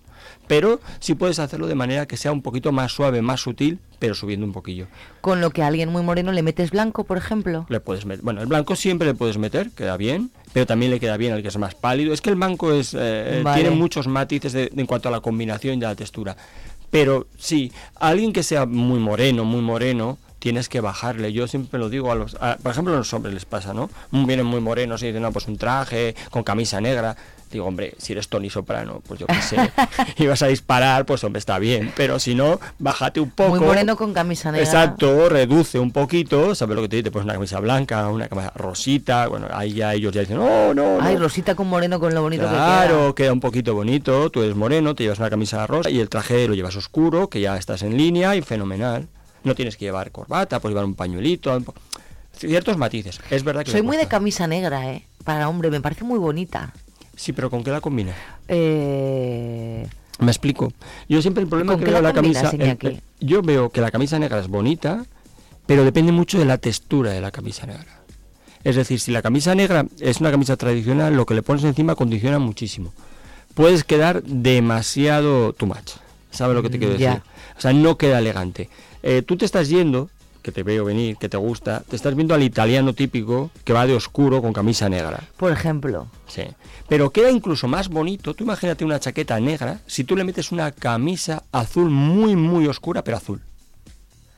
Pero sí puedes hacerlo de manera que sea un poquito más suave, más sutil, pero subiendo un poquillo. Con lo que a alguien muy moreno le metes blanco, por ejemplo. Le puedes meter, bueno, el blanco siempre le puedes meter, queda bien, pero también le queda bien al que es más pálido. Es que el blanco es eh, Vale. tiene muchos matices de- de- en cuanto a la combinación y a la textura. Pero sí, a alguien que sea muy moreno, muy moreno, tienes que bajarle. Yo siempre lo digo a los, a- por ejemplo, a los hombres les pasa, ¿no? Vienen muy morenos y dicen, no, pues un traje con camisa negra. Digo, hombre, si eres Tony Soprano, pues yo qué sé, y vas a disparar, pues hombre, está bien. Pero si no, bájate un poco. Muy moreno con camisa negra. Exacto, reduce un poquito, ¿sabes lo que te digo? Te pones una camisa blanca, una camisa rosita, bueno, ahí ya ellos ya dicen, no, no, no. Ay, Rosita con moreno con lo bonito Claro, queda un poquito bonito, tú eres moreno, te llevas una camisa rosa y el traje lo llevas oscuro, que ya estás en línea y fenomenal. No tienes que llevar corbata, puedes llevar un pañuelito, un ciertos matices. Es verdad que. Soy muy de camisa negra, ¿eh? Para hombre, me parece muy bonita. Sí, pero ¿con qué la combina? Eh, Me explico. Yo siempre el problema con que veo la camisa. el- el- yo veo que la camisa negra es bonita, pero depende mucho de la textura de la camisa negra. Es decir, si la camisa negra es una camisa tradicional, lo que le pones encima condiciona muchísimo. Puedes quedar demasiado too much. ¿Sabes lo que te quiero Mm, ya. decir? O sea, no queda elegante. Eh, tú te estás yendo, que te veo venir, que te gusta, te estás viendo al italiano típico que va de oscuro con camisa negra. Por ejemplo. Sí. Pero queda incluso más bonito. Tú imagínate una chaqueta negra si tú le metes una camisa azul muy, muy oscura, pero azul.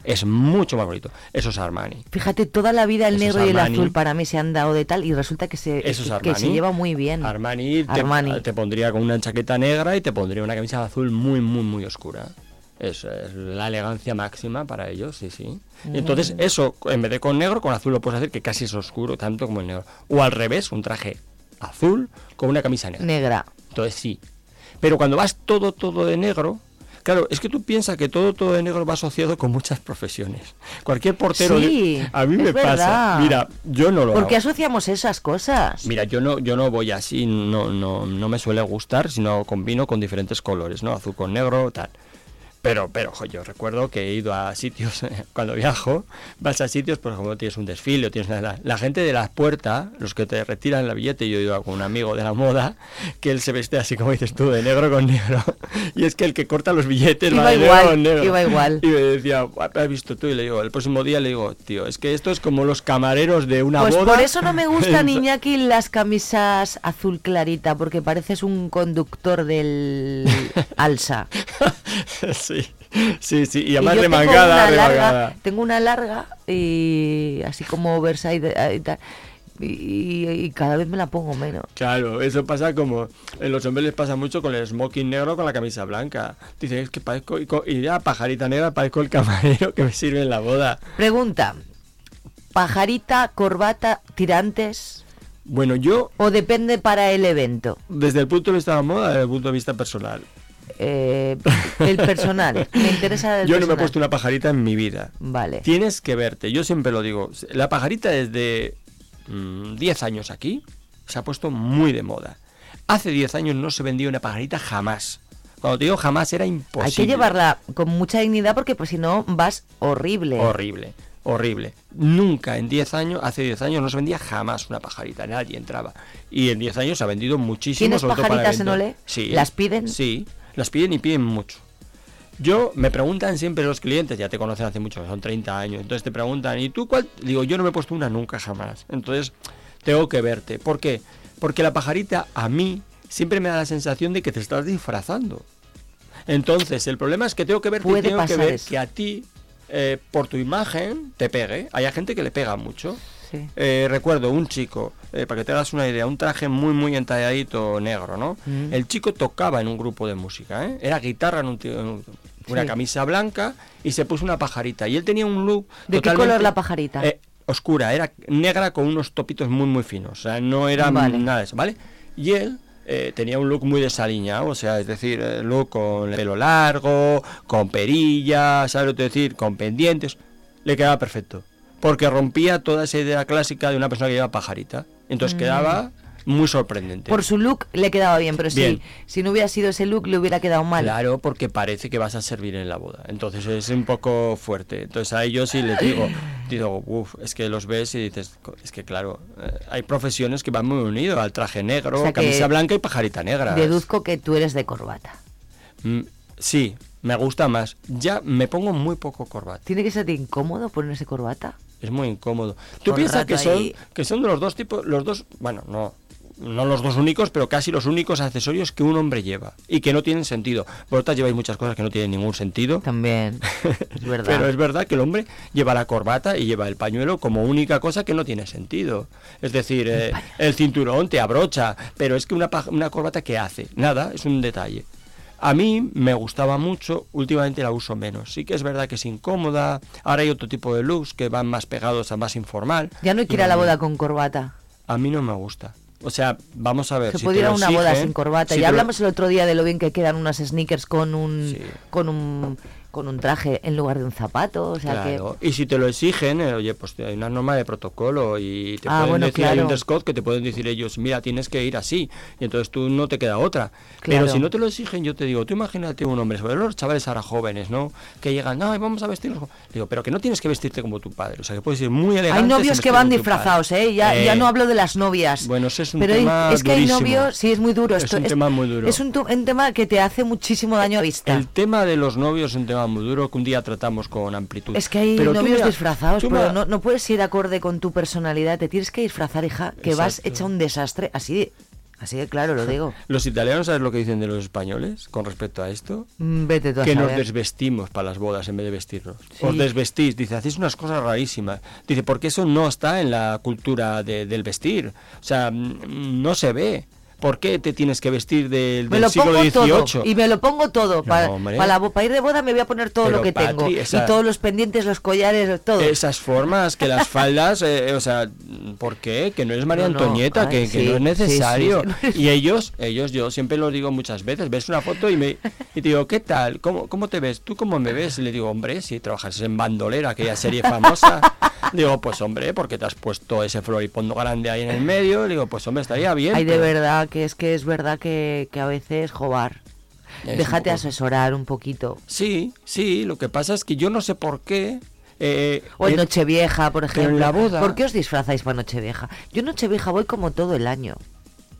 Es mucho más bonito. Eso es Armani. Fíjate, toda la vida el Eso negro y el azul para mí se han dado de tal y resulta que se, Eso es que se lleva muy bien. Armani te, Armani. te pondría con una chaqueta negra y te pondría una camisa azul muy, muy, muy oscura. Es, es la elegancia máxima para ellos, sí, sí. Y entonces eso, en vez de con negro, con azul lo puedes hacer que casi es oscuro, tanto como el negro. O al revés, un traje azul con una camisa negra. Negra. Entonces sí. Pero cuando vas todo, todo de negro, claro, es que tú piensas que todo, todo de negro va asociado con muchas profesiones. Cualquier portero... Sí, a mí me pasa. Mira, yo no lo ¿Por qué hago. asociamos esas cosas? Mira, yo no, yo no voy así, no, no, no me suele gustar, sino combino con diferentes colores, ¿no? Azul con negro, tal. Pero, pero, jo, yo recuerdo que he ido a sitios, cuando viajo, vas a sitios, por ejemplo, tienes un desfile, tienes la, la gente de las puertas, los que te retiran la billete, yo he ido con un amigo de la moda, que él se veste así como dices tú, de negro con negro. Y es que el que corta los billetes Iba va de igual, negro con negro. iba igual. Y me decía, "Guau, ¿has visto tú? Y le digo, el próximo día le digo, tío, es que esto es como los camareros de una Pues boda. por eso no me gustan, Iñaki, las camisas azul clarita, porque pareces un conductor del Alsa. sí, sí, sí, y Y además tengo remangada, larga, tengo una larga y así como oversize eh, y tal. Y, y cada vez me la pongo menos. Claro, eso pasa como en los hombres les pasa mucho con el smoking negro con la camisa blanca. Dice, es que parezco, y, y ya pajarita negra, parezco el camarero que me sirve en la boda. Pregunta: ¿pajarita, corbata, tirantes? Bueno, yo, ¿O depende para el evento? desde el punto de vista de la moda, desde el punto de vista personal, Eh, el personal. Me interesa el yo no me he puesto una pajarita en mi vida. Vale. Tienes que verte, yo siempre lo digo, la pajarita desde mm, 10 años aquí se ha puesto muy de moda. Hace 10 años no se vendía una pajarita jamás. Cuando te digo jamás era imposible. Hay que llevarla con mucha dignidad porque pues si no vas horrible. Horrible, horrible. Nunca en 10 años, hace 10 años no se vendía jamás una pajarita, nadie entraba. Y en 10 años se ha vendido muchísimo. ¿Tienes sobre todo para pajaritas en. Olé? Sí. ¿Las piden? Sí, las piden y piden mucho. Yo, me preguntan siempre los clientes, ya te conocen hace mucho, son 30 años, entonces te preguntan, ¿y tú cuál? Digo, yo no me he puesto una nunca jamás. Entonces, tengo que verte. ¿Por qué? Porque la pajarita a mí siempre me da la sensación de que te estás disfrazando. Entonces, el problema es que tengo que verte y Puede tengo que ver eso. que a ti, eh, por tu imagen, te pegue. Hay gente que le pega mucho. Eh, recuerdo un chico, eh, para que te hagas una idea, un traje muy muy entalladito negro, ¿no? Mm. El chico tocaba en un grupo de música, ¿eh? Era guitarra en un, en un- una Sí. camisa blanca y se puso una pajarita. Y él tenía un look ¿De qué color la pajarita? eh, oscura, era negra con unos topitos muy muy finos, o sea, no era Vale. nada de eso, ¿vale? Y él eh, tenía un look muy desaliñado, o sea, es decir, look con el pelo largo, con perilla, ¿sabes lo que decir? Con pendientes, le quedaba perfecto, porque rompía toda esa idea clásica de una persona que lleva pajarita, entonces Mm. quedaba muy sorprendente. Por su look le quedaba bien, pero Bien. si, si no hubiera sido ese look le hubiera quedado mal. Claro, porque parece que vas a servir en la boda. Entonces es un poco fuerte. Entonces a ellos sí les digo, digo, uff, es que los ves y dices, "Co- es que claro, eh, hay profesiones que van muy unidos al traje negro, O sea camisa blanca y pajarita negra. Deduzco que tú eres de corbata. Mm, sí, me gusta más. Ya me pongo muy poco corbata. ¿Tiene que ser incómodo ponerse corbata? Es muy incómodo. Tú piensas que son, ahí. que son de los dos tipos, los dos, bueno, no, no los dos únicos, pero casi los únicos accesorios que un hombre lleva y que no tienen sentido. Vosotras lleváis muchas cosas que no tienen ningún sentido. También, es verdad. Pero es verdad que el hombre lleva la corbata y lleva el pañuelo como única cosa que no tiene sentido. Es decir, eh, el cinturón te abrocha, pero es que una, una corbata ¿qué hace? Nada, es un detalle. A mí me gustaba mucho, últimamente la uso menos. Sí que es verdad que es incómoda. Ahora hay otro tipo de looks que van más pegados a más informal. Ya no hay que ir a la boda con corbata. A mí no me gusta. O sea, vamos a ver. Se si puede te ir a lo una boda sin corbata. si ya lo- hablamos el otro día de lo bien que quedan unas sneakers con un con un con un traje en lugar de un zapato, o sea Claro, y si te lo exigen, eh, oye, pues hay una norma de protocolo y te Ah, pueden bueno, decir, hay un claro. code que te pueden decir ellos, mira, tienes que ir así, y entonces tú no te queda otra. Claro. Pero si no te lo exigen, yo te digo, tú imagínate un hombre, sobre los chavales ahora jóvenes, ¿no? Que llegan, no, vamos a vestirnos. como-". Digo, pero que no tienes que vestirte como tu padre, o sea, que puedes ir muy que elegante. hay novios que van disfrazados, ¿eh? Ya, ya Eh, no hablo de las novias. Bueno, es un pero tema es que hay durísimo. novios, sí, es muy duro. Es esto, un tema muy duro. Es un, un tema que te hace muchísimo daño a vista. El tema de los novios es un tema muy duro que un día tratamos con amplitud. Es que hay Pero novios mira, disfrazados, pero mira- no, no puedes ir acorde con tu personalidad, te tienes que disfrazar, hija, que vas hecha un desastre, así así de claro lo digo. Los italianos, ¿sabes lo que dicen de los españoles con respecto a esto? Mm, Vete tú a que nos desvestimos para las bodas en vez de vestirnos. Sí. Os desvestís, dice, hacéis unas cosas rarísimas. Dice, porque eso no está en la cultura de- del vestir. O sea, mm, no se ve. ¿Por qué te tienes que vestir del, del lo siglo todo XVIII? y me lo pongo todo. para, la para ir de boda me voy a poner todo Pero, lo que Patri, tengo. esa- Y todos los pendientes, los collares, todo. Esas formas, que las faldas, eh, o sea, ¿por qué? Que no es María No, no, Antonieta, ay, que, no es necesario. sí, sí. Y ellos, ellos, yo siempre lo digo muchas veces, ves una foto y me y te digo, ¿qué tal? ¿Cómo, ¿Cómo te ves? ¿Tú cómo me ves? Y le digo, hombre, si trabajas en Bandolera, aquella serie famosa. digo, pues hombre, porque te has puesto ese floripondo grande ahí en el medio. Le digo, pues hombre, estaría bien. Ay, de pero- que es que es verdad que, que a veces, jobar. Es Déjate un poco- asesorar un poquito. Sí, sí, lo que pasa es que yo no sé por qué. eh, O en eh, Nochevieja, por ejemplo. en la boda- ¿Por qué os disfrazáis para Nochevieja? Yo en Nochevieja voy como todo el año.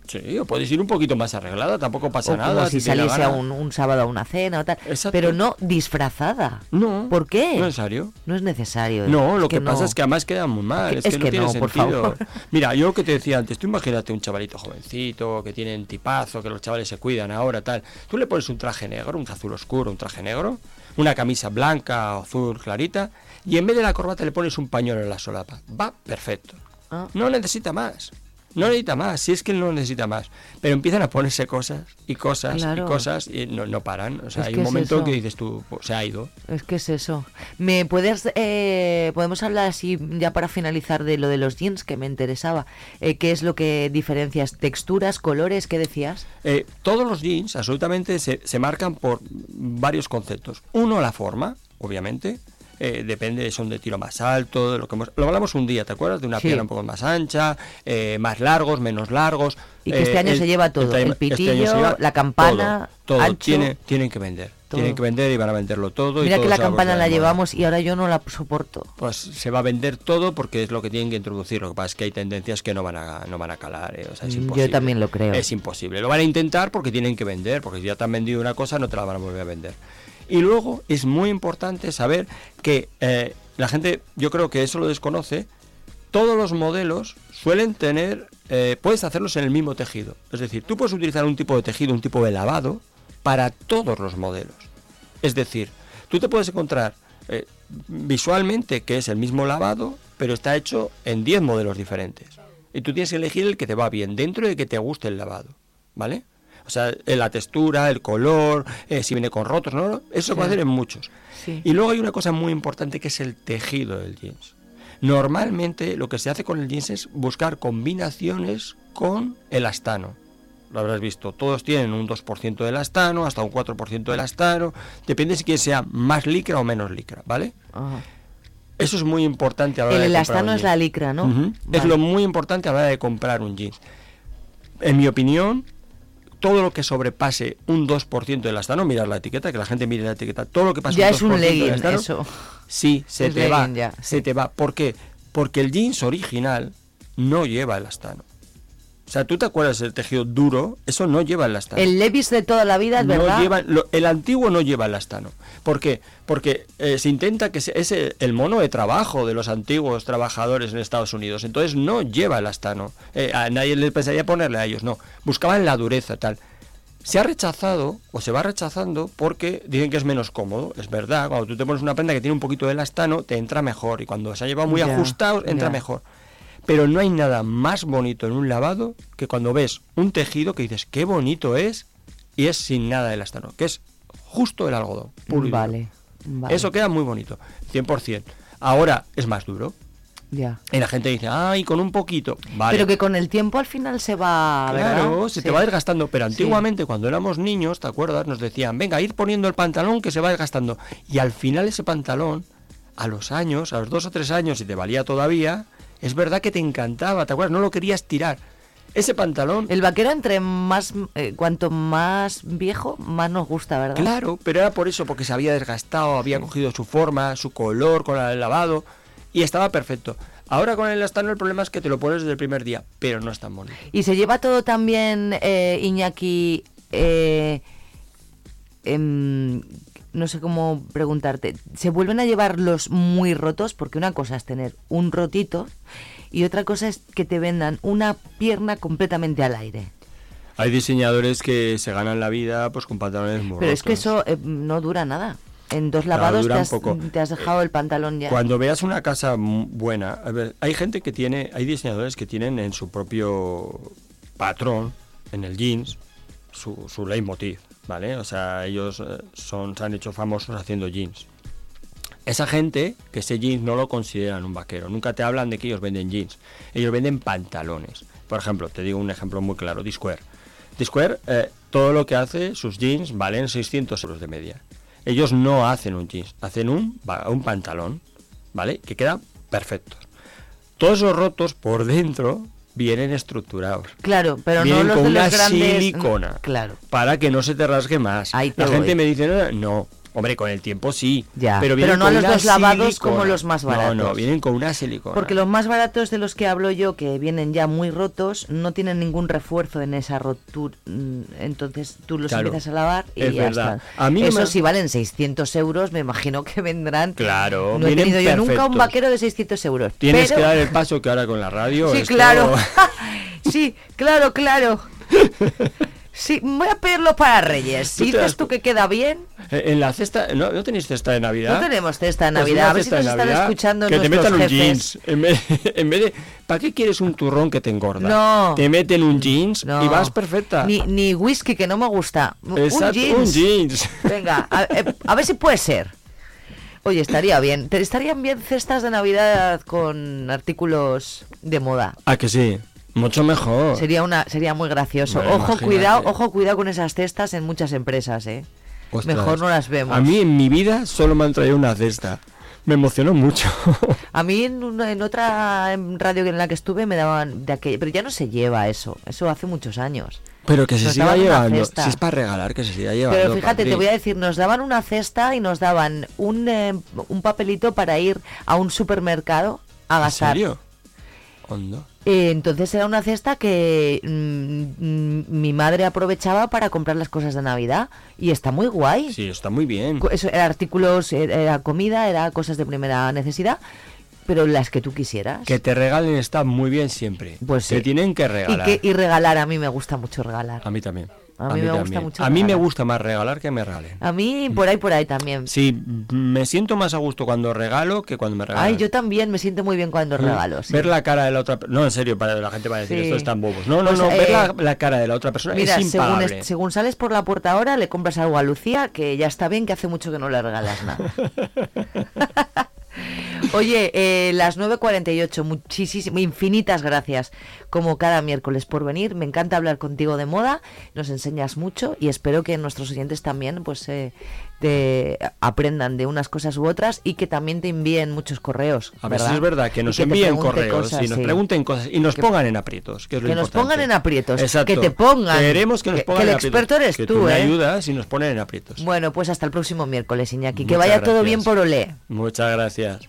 Sí, o podéis ir un poquito más arreglada, tampoco pasa o nada. como si saliese a un, un sábado a una cena o tal. Exacto. Pero no disfrazada. No. ¿Por qué? No es necesario. No es necesario. No, lo que, pasa no. es que además queda muy mal. Es Es, que- no tiene no, por sentido. favor. Mira, yo lo que te decía antes, tú imagínate un chavalito jovencito que tiene un tipazo, que los chavales se cuidan ahora, tal. Tú le pones un traje negro, un azul oscuro, un traje negro, una camisa blanca o azul clarita, y en vez de la corbata le pones un pañuelo en la solapa. Va perfecto. Ah. No necesita más. No necesita más, si es que no necesita más. Pero empiezan a ponerse cosas y cosas Claro. y cosas y no, no paran. O sea, Es hay un momento que dices tú, pues, se ha ido. Es que es eso. ¿Me puedes, eh, podemos hablar así ya para finalizar de lo de los jeans que me interesaba? Eh, ¿Qué es lo que diferencias? ¿Texturas, colores? ¿Qué decías? Eh, todos los jeans absolutamente se, se marcan por varios conceptos. Uno, la forma, obviamente. Eh, depende, son de tiro más alto, de lo que hemos- lo hablamos un día, ¿te acuerdas? De una Sí. pierna un poco más ancha, eh, más largos, menos largos. Y que este Eh, año se lleva todo, tema- el este pitillo, la campana, todo, todo. ancho. Tiene- tienen que vender, Todo. tienen que vender y van a venderlo todo. Mira que la campana la llevamos y ahora yo no la soporto. Pues se va a vender todo porque es lo que tienen que introducir. Lo que pasa es que hay tendencias que no van a, no van a calar. eh, o sea, es yo también lo creo. Es imposible. Lo van a intentar porque tienen que vender, porque si ya te han vendido una cosa no te la van a volver a vender. Y luego es muy importante saber que eh, la gente, yo creo que eso lo desconoce, todos los modelos suelen tener, eh, puedes hacerlos en el mismo tejido. Es decir, tú puedes utilizar un tipo de tejido, un tipo de lavado, para todos los modelos. Es decir, tú te puedes encontrar eh, visualmente que es el mismo lavado, pero está hecho en 10 modelos diferentes. Y tú tienes que elegir el que te va bien, dentro de que te guste el lavado. ¿Vale? O sea, eh, la textura, el color, eh, si viene con rotos, ¿no? Eso se puede hacer en muchos. Sí. Y luego hay una cosa muy importante que es el tejido del jeans. Normalmente lo que se hace con el jeans es buscar combinaciones con elastano. Lo habrás visto, todos tienen un 2% de elastano, hasta un 4% de elastano, depende si quieres sea más licra o menos licra, ¿vale? Ajá. Eso es muy importante a la hora El de comprar elastano un es la licra, ¿no? Es Vale. lo muy importante a la hora de comprar un jeans. En mi opinión, todo lo que sobrepase un 2% de elastano, mirar la etiqueta, que la gente mire la etiqueta, todo lo que pase Ya un es un 2% legging, elastano, eso. Sí, se Es te va, ya, se te va. ¿Por qué? Porque el jeans original no lleva elastano. O sea, ¿tú te acuerdas del tejido duro? Eso no lleva elastano. El Levis de toda la vida, es no verdad. lleva, lo- el antiguo no lleva elastano. ¿Por qué? Porque eh, se intenta que se- es el, el mono de trabajo de los antiguos trabajadores en Estados Unidos. Entonces no lleva elastano. Eh, a nadie le pensaría ponerle a ellos, no. Buscaban la dureza, tal. Se ha rechazado o se va rechazando porque dicen que es menos cómodo. Es verdad, cuando tú te pones una prenda que tiene un poquito de elastano, te entra mejor. Y cuando se ha llevado muy ajustado, entra mejor. Pero no hay nada más bonito en un lavado que cuando ves un tejido que dices, qué bonito es, y es sin nada de elastano, que es justo el algodón. puro. Vale, vale. Eso queda muy bonito, 100%. Ahora es más duro. Ya. Y la gente dice, ay, con un poquito. Vale. Pero que con el tiempo al final se va, Claro, ¿verdad? se Sí. te va desgastando. Pero Sí. antiguamente, cuando éramos niños, ¿te acuerdas? Nos decían, venga, ir poniendo el pantalón que se va desgastando. Y al final ese pantalón, a los años, a los dos o tres años, y te valía todavía, es verdad que te encantaba, ¿te acuerdas? No lo querías tirar. Ese pantalón... El vaquero entre más, eh, cuanto más viejo, más nos gusta, ¿verdad? Claro, pero era por eso, porque se había desgastado, había cogido su forma, su color con el lavado y estaba perfecto. Ahora con el elastano el problema es que te lo pones desde el primer día, pero no es tan bonito. Y se lleva todo también, eh, Iñaki, eh, em, no sé cómo preguntarte, ¿se vuelven a llevar los muy rotos? Porque una cosa es tener un rotito y otra cosa es que te vendan una pierna completamente al aire. Hay diseñadores que se ganan la vida pues con pantalones muy Pero es que eso eh, no dura nada. En dos lavados te, has, poco. te has dejado el pantalón ya. Cuando veas una casa buena, a ver, hay gente que tiene, hay diseñadores que tienen en su propio patrón, en el jeans, su, su leitmotiv, ¿vale? O sea, ellos eh, son, se han hecho famosos haciendo jeans. Esa gente que ese jeans no lo consideran un vaquero, nunca te hablan de que ellos venden jeans, ellos venden pantalones. Por ejemplo, te digo un ejemplo muy claro, Disquare. Disquare, eh, todo lo que hace, sus jeans valen 600 euros de media. Ellos no hacen un jeans, hacen un, un pantalón, ¿vale? Que queda perfecto. Todos esos rotos por dentro vienen estructurados. Claro, pero Vienen no los con de una grandes. silicona. Claro. Para que no se te rasgue más. Ahí te La gente me dice, no, no, hombre, con el tiempo sí. Ya, pero, no a los dos lavados como los más No, no, baratos. vienen con una silicona. Porque los más baratos de los que hablo yo, que vienen ya muy rotos, no tienen ningún refuerzo en esa rotura. mm, Entonces tú los Claro, empiezas a lavar y es ya verdad. están. A mí no Eso me- si valen 600 euros, me imagino que vendrán. Claro, No he tenido yo nunca un vaquero de 600 euros. Tienes pero- que dar el paso que ahora con la radio. Sí, claro. sí, claro, claro. Sí, voy a pedirlo para Reyes. Si te dices das tú que queda bien, Eh, En la cesta, ¿no, ¿no tenéis cesta de Navidad? no tenemos cesta de Pues Navidad. una a ver si cesta nos están escuchando que te nuestros metan un jeans. En vez, en vez de, ¿para qué quieres un turrón que te engorda? No. Te meten un jeans No. y vas perfecta. Ni, ni whisky, que no me gusta. Exacto, un jeans. un jeans. Venga, a, eh, a ver si puede ser. Oye, estaría bien. Te- Estarían bien cestas de Navidad con artículos de moda. Ah, que sí. Mucho mejor. Sería una, sería muy gracioso. Bueno, ojo, imagínate. cuidado, ojo, cuidado con esas cestas en muchas empresas, eh. Ostras. Mejor no las vemos. A mí en mi vida solo me han traído una cesta. Me emocionó mucho. A mí en, una- en otra em, radio en la que estuve me daban de aquella, pero ya no se lleva eso. Eso hace muchos años. Pero que se Nos siga llevando. Si es para regalar, que se siga llevando. Pero fíjate, te voy a decir, nos daban una cesta y nos daban un, eh, un papelito para ir a un supermercado a ¿En gastar. serio? Hondo. Eh, entonces era una cesta que mm, mm, mi madre aprovechaba para comprar las cosas de Navidad y está muy guay. Sí, está muy bien. Eso era artículos, era era comida, era cosas de primera necesidad, pero las que tú quisieras. Que te regalen está muy bien siempre. Pues Te sí. tienen que y, regalar. que, y regalar, a mí me gusta mucho regalar. A mí también. A mí me gusta también. mucho A mí me regalar. gusta más regalar que me regalen. A mí por ahí, por ahí también. Sí, me siento más a gusto cuando regalo que cuando me regalan. Ay, yo también me siento muy bien cuando regalo. sí. Ver la cara de la otra No, en serio, para la gente va a decir Sí. esto están bobos. No, no, Pues, no, ver eh, la, la cara de la otra persona Mira, es según, impagable. es- según sales por la puerta ahora, le compras algo a Lucía, que ya está bien, que hace mucho que no le regalas nada. Oye, eh, las 9.48, muchísimas, infinitas gracias, como cada miércoles, por venir. Me encanta hablar contigo de moda, nos enseñas mucho y espero que nuestros oyentes también pues eh, te aprendan de unas cosas u otras y que también te envíen muchos correos. A ¿verdad? es verdad, que nos envíen correos cosas, y nos sí. pregunten cosas y nos Que- pongan en aprietos, que es lo que nos pongan en aprietos, Exacto. que te pongan. Queremos que nos pongan que el en aprietos. experto eres que tú, ¿eh? ayudas y nos ponen en aprietos. Bueno, pues hasta el próximo miércoles, Iñaki. Que vaya todo bien por Olé. Muchas gracias.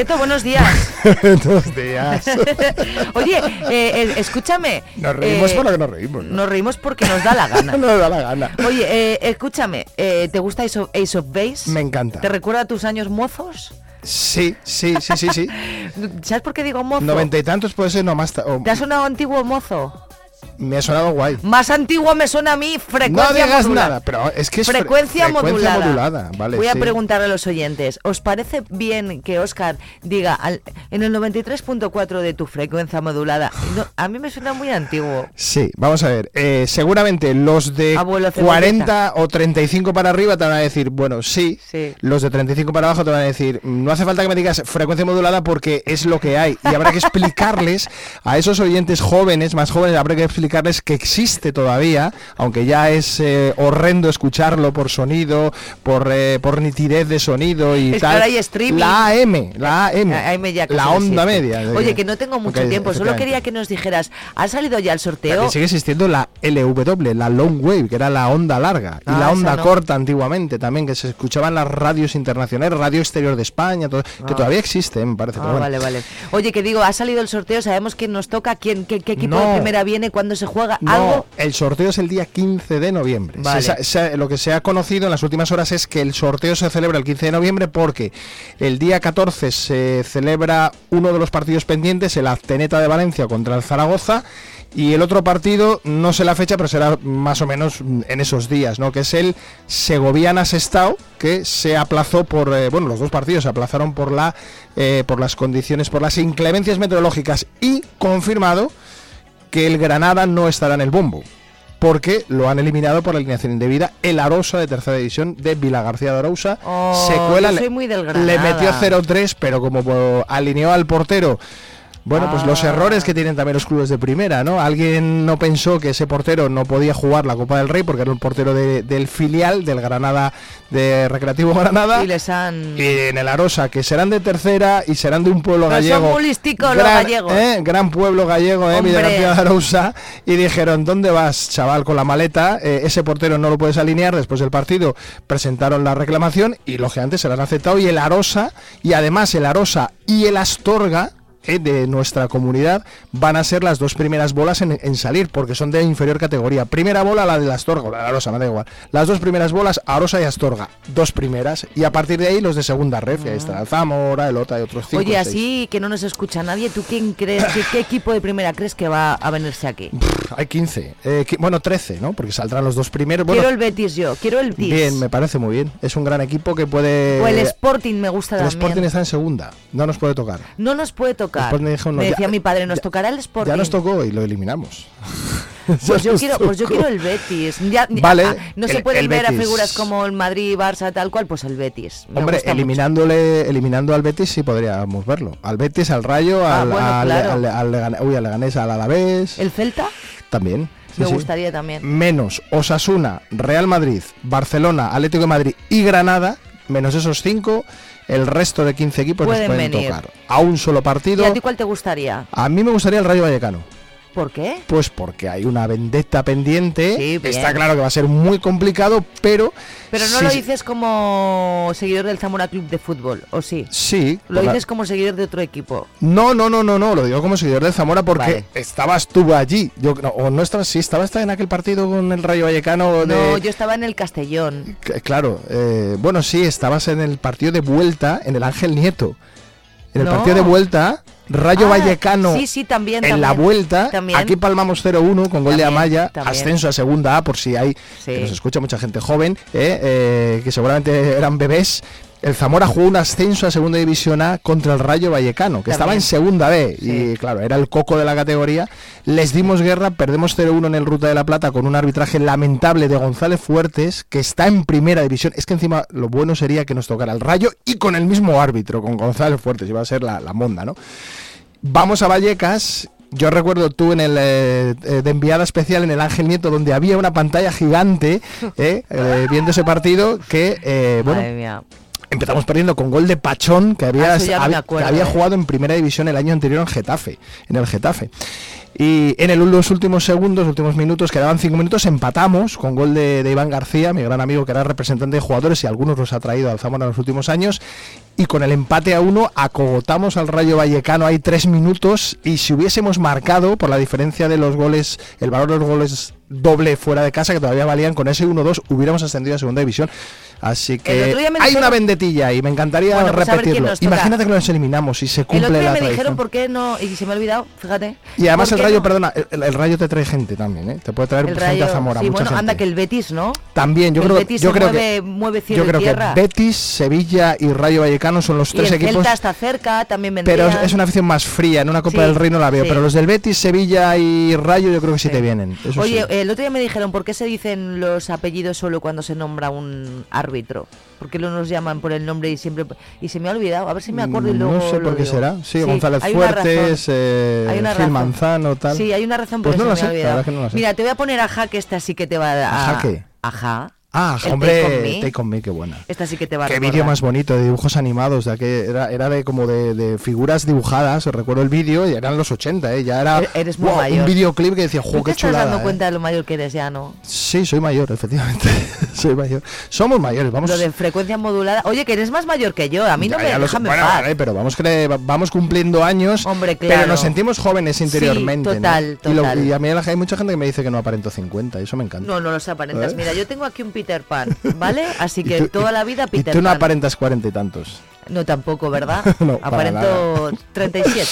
Prieto, buenos días. Buenos días. Oye, eh, eh, escúchame. Nos reímos eh, por lo que nos reímos. ¿no? Nos reímos porque nos da la gana. Nos da la gana. Oye, eh, escúchame, eh, ¿te gusta Ace of, Ace of Base? Me encanta. ¿Te recuerda a tus años mozos? Sí, sí, sí, sí, sí. ¿Sabes por qué digo mozo? Noventa y tantos puede ser, no más. o- ¿Te ha sonado antiguo mozo? Me ha sonado guay. Más antiguo me suena a mí frecuencia No digas modulada. nada, pero es que es fre- frecuencia, modulada. modulada, vale, Voy a sí. preguntarle a los oyentes, ¿os parece bien que Oscar diga al- en el 93.4 de tu frecuencia modulada? No, a mí me suena muy antiguo. Sí, vamos a ver. eh, seguramente los de Abuelo cebolleta. 40 o 35 para arriba te van a decir, bueno, sí. Sí. Los de 35 para abajo te van a decir, "Mm, no hace falta que me digas frecuencia modulada porque es lo que hay. Y habrá que explicarles a esos oyentes jóvenes, más jóvenes, habrá que explicarles que existe todavía, aunque ya es eh, horrendo escucharlo por sonido, por, eh, por nitidez de sonido y Es que tal. hay streaming. La AM, la AM. AM ya la onda media. Oye, que no tengo mucho tiempo, solo quería que nos dijeras, ¿ha salido ya el sorteo? También sigue existiendo la LW, la long wave, que era la onda larga, y Ah, la onda no. corta antiguamente también, que se escuchaba en las radios internacionales, radio exterior de España, todo- que Ah. todavía existe, eh, me parece. Ah, pero bueno. vale, vale. Oye, que digo, ha salido el sorteo, sabemos quién nos toca, quién, qué, qué equipo de primera viene, cuándo se juega, No, algo. el sorteo es el día 15 de noviembre. Vale. Se lo que se ha conocido en las últimas horas es que el sorteo se celebra el 15 de noviembre porque el día 14 se celebra uno de los partidos pendientes, el Azteneta de Valencia contra el Zaragoza. Y el otro partido, no sé la fecha, pero será más o menos en esos días, ¿no? Que es el Segoviana Sestao, que se aplazó por, eh, bueno, los dos partidos se aplazaron por la, eh, por las condiciones, por las inclemencias meteorológicas y confirmado que el Granada no estará en el bombo. Porque lo han eliminado por alineación indebida el Arosa de tercera división de Vila García de Arousa. Oh, se cuela, yo le- soy muy del le Granada. metió 0-3, pero como alineó al portero. Bueno, pues los Ah. errores que tienen también los clubes de primera, ¿no? Alguien no pensó que ese portero no podía jugar la Copa del Rey porque era un portero de- del filial del Granada, de Recreativo Granada. Y les han... Y en el Arosa, que serán de tercera y serán de un pueblo son gallego. muy listicos los gran, gallegos. ¿eh? gran pueblo gallego, ¿eh? Villagarcía de Arousa. Y dijeron, ¿dónde vas, chaval, con la maleta? Eh, ese portero no lo puedes alinear. Después del partido presentaron la reclamación y lógicamente se la han aceptado. Y el Arosa, y además el Arosa y el Astorga de nuestra comunidad van a ser las dos primeras bolas en, en salir porque son de inferior categoría. Primera bola la de la Astorga, o la de Arosa, me da igual. Las dos primeras bolas, Arosa y Astorga, dos primeras. Y a partir de ahí los de segunda ref, y ahí está el Zamora, el Ota y otros cinco. Oye, así que no nos escucha nadie, ¿tú quién crees, qué, qué equipo de primera crees que va a venirse aquí? Hay 15, eh, bueno 13, ¿no? Porque saldrán los dos primeros. Bueno, quiero el Betis yo, quiero el Betis. bien, me parece muy bien. Es un gran equipo que puede... O el Sporting me gusta El también. Sporting está en segunda, no nos puede tocar. No nos puede tocar. Sporting dijo, no, me ya- decía mi padre, nos tocará el Sporting. Ya nos tocó y lo eliminamos. Pues yo quiero, pues yo quiero el Betis. Ya- Vale, ah, no se pueden ver a figuras como el Madrid, Barça, tal cual, pues el Betis. Me Hombre, gusta mucho. eliminándole, eliminando al Betis sí podríamos verlo. Al Betis, al Rayo, Ah, al, bueno, al, claro. al- al Legan- uy, al Leganés, al Alavés. ¿El Celta? También. sí, me sí. gustaría también. Menos Osasuna, Real Madrid, Barcelona, Atlético de Madrid y Granada, menos esos cinco, el resto de 15 equipos Pueden nos pueden venir. tocar. A un solo ¿Y partido. a ti cuál te gustaría? A mí me gustaría el Rayo Vallecano. ¿Por qué? Pues porque hay una vendetta pendiente. Sí. Está claro que va a ser muy complicado, pero. Pero no lo dices como seguidor del Zamora Club de Fútbol, ¿o sí? Sí. Lo la- dices como seguidor de otro equipo. No, no, no, no, no, lo digo como seguidor del Zamora porque Vale. estabas tú allí. Yo, no, o no estabas, sí, estabas en aquel partido con el Rayo Vallecano de. No, yo estaba en el Castellón. Claro, eh, bueno, sí, estabas en el partido de vuelta, en el Ángel Nieto. En el No. partido de vuelta, Rayo Ah, Vallecano Sí, sí, también. en la vuelta. También. Aquí palmamos 0-1 con gol de Amaya, ascenso a segunda A por si hay, Sí. que nos escucha mucha gente joven, eh, eh, que seguramente eran bebés. El Zamora jugó un ascenso a segunda división A contra el Rayo Vallecano, que estaba en segunda B y claro, era el coco de la categoría. Les dimos guerra, perdemos 0-1 en el Ruta de la Plata con un arbitraje lamentable de González Fuertes, que está en primera división. Es que encima lo bueno sería que nos tocara el Rayo y con el mismo árbitro, con González Fuertes, iba a ser la, la monda, ¿no? Vamos a Vallecas. Yo recuerdo tú en el eh, eh, de enviada especial en el Ángel Nieto, donde había una pantalla gigante eh, eh, viendo ese partido que, bueno, Madre mía. Empezamos perdiendo con gol de Pachón, que había, Ah, eso ya no me había- acuerdo, que había eh. jugado en primera división el año anterior en Getafe, en el Getafe. Y en el, los últimos segundos, últimos minutos, quedaban cinco minutos, empatamos con gol de, de Iván García, mi gran amigo que era representante de jugadores y algunos los ha traído al Zamora en los últimos años. y con el empate a uno acogotamos al Rayo Vallecano. Hay tres minutos y si hubiésemos marcado por la diferencia de los goles, el valor de los goles doble fuera de casa que todavía valían con ese 1-2 hubiéramos ascendido a segunda división así El que hay una vendetilla y me encantaría Bueno, pues repetirlo nos imagínate que los eliminamos y se El cumple otro día la me tradición dijeron por qué no, y se me ha olvidado, fíjate. y además ¿Por el Rayo no? perdona el, el Rayo te trae gente también ¿eh? te puede traer El gente Rayo, a Zamora sí, mucha bueno, gente. anda que el Betis, ¿no? también yo el creo Betis yo se creo mueve, que mueve cielo yo creo que. Betis Sevilla y Rayo Vallecano son los y tres el equipos Celta está cerca, también vendría. pero es una afición más fría en una Copa Sí, del Rey no la veo sí. pero los del Betis Sevilla y Rayo yo creo que sí, te vienen eso Oye, el otro día me dijeron por qué se dicen los apellidos solo cuando se nombra un árbitro. ¿Por qué no nos llaman por el nombre y siempre y se me ha olvidado? A ver si me acuerdo y luego Mm, no sé por qué será sí, González Fuertes eh, Gil razón. Tal Sí, hay una razón, Pues no se la me sé, la olvidado. verdad que no la sé. Mira, te voy a poner a Ja, que esta sí que te va a... ¿A Ja qué? Ajá. Ah El hombre Take On Me. Take On Me, qué buena Esta sí que te va a Qué vídeo más bonito de dibujos animados, de que era, era de como de, de figuras dibujadas, recuerdo el vídeo y eran los 80, ¿eh? ya era E- eres muy un mayor. videoclip que decía, ¿Tú ¡jo, qué estás chulada! dando eh". cuenta de lo mayor que eres ya, no? Sí, soy mayor, efectivamente, soy mayor. Somos mayores, vamos Lo de frecuencia modulada. Oye, que eres más mayor que yo. A mí no me ya lo sé. déjame en Bueno, vale, pero vamos, vamos cumpliendo años, Hombre, pero claro. nos sentimos jóvenes Sí, interiormente. ¿no? total, Y, lo- total. y a mí hay mucha gente que me dice que no aparento 50, eso me encanta. No, no los aparentas. ¿Eh? Mira, yo tengo aquí un Peter Pan, ¿vale? Así que tú- toda la vida Y Peter tú no Pan. aparentas cuarenta y tantos. No, tampoco, ¿verdad? No, Aparento 37.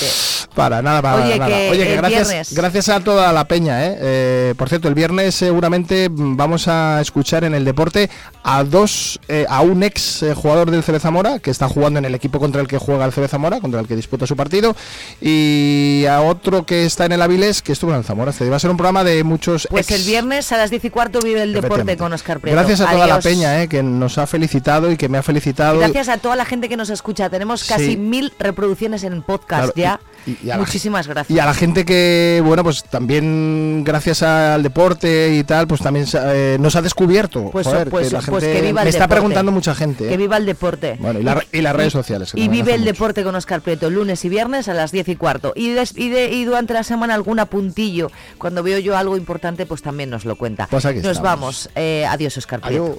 Para nada, para Oye, nada. que Oye, que gracias, viernes- gracias a toda la peña, ¿eh? Eh, Por cierto, el viernes seguramente vamos a escuchar en el deporte a dos, eh, a un ex eh, jugador del CB Zamora que está jugando en el equipo contra el que juega el CB Zamora, contra el que disputa su partido, y a otro que está en el Avilés que estuvo en el Zamora. Este va a ser un programa de muchos Pues ex. el viernes a las 10 y cuarto vive el deporte con Oscar Prieto. Gracias a toda la peña, ¿eh? Que nos ha felicitado y que me ha felicitado. Gracias a toda la gente que nos escucha. Tenemos casi Sí. mil reproducciones en podcast Claro, ya. y- y a la Muchísimas gracias. Y a la gente que, bueno, pues también gracias al deporte y tal, pues también eh, nos ha descubierto. Pues, Joder, pues, que la pues gente que viva el me está deporte. preguntando mucha gente. ¿eh? Que viva el deporte. Bueno, y, la- y las redes sociales. Y vive el mucho. deporte con Oscar Prieto lunes y viernes a las 10 y cuarto. Y, des- y, de- y durante la semana algún apuntillo. Cuando veo yo algo importante, pues también nos lo cuenta. Pues aquí nos estamos. vamos. Eh, adiós, Oscar Prieto.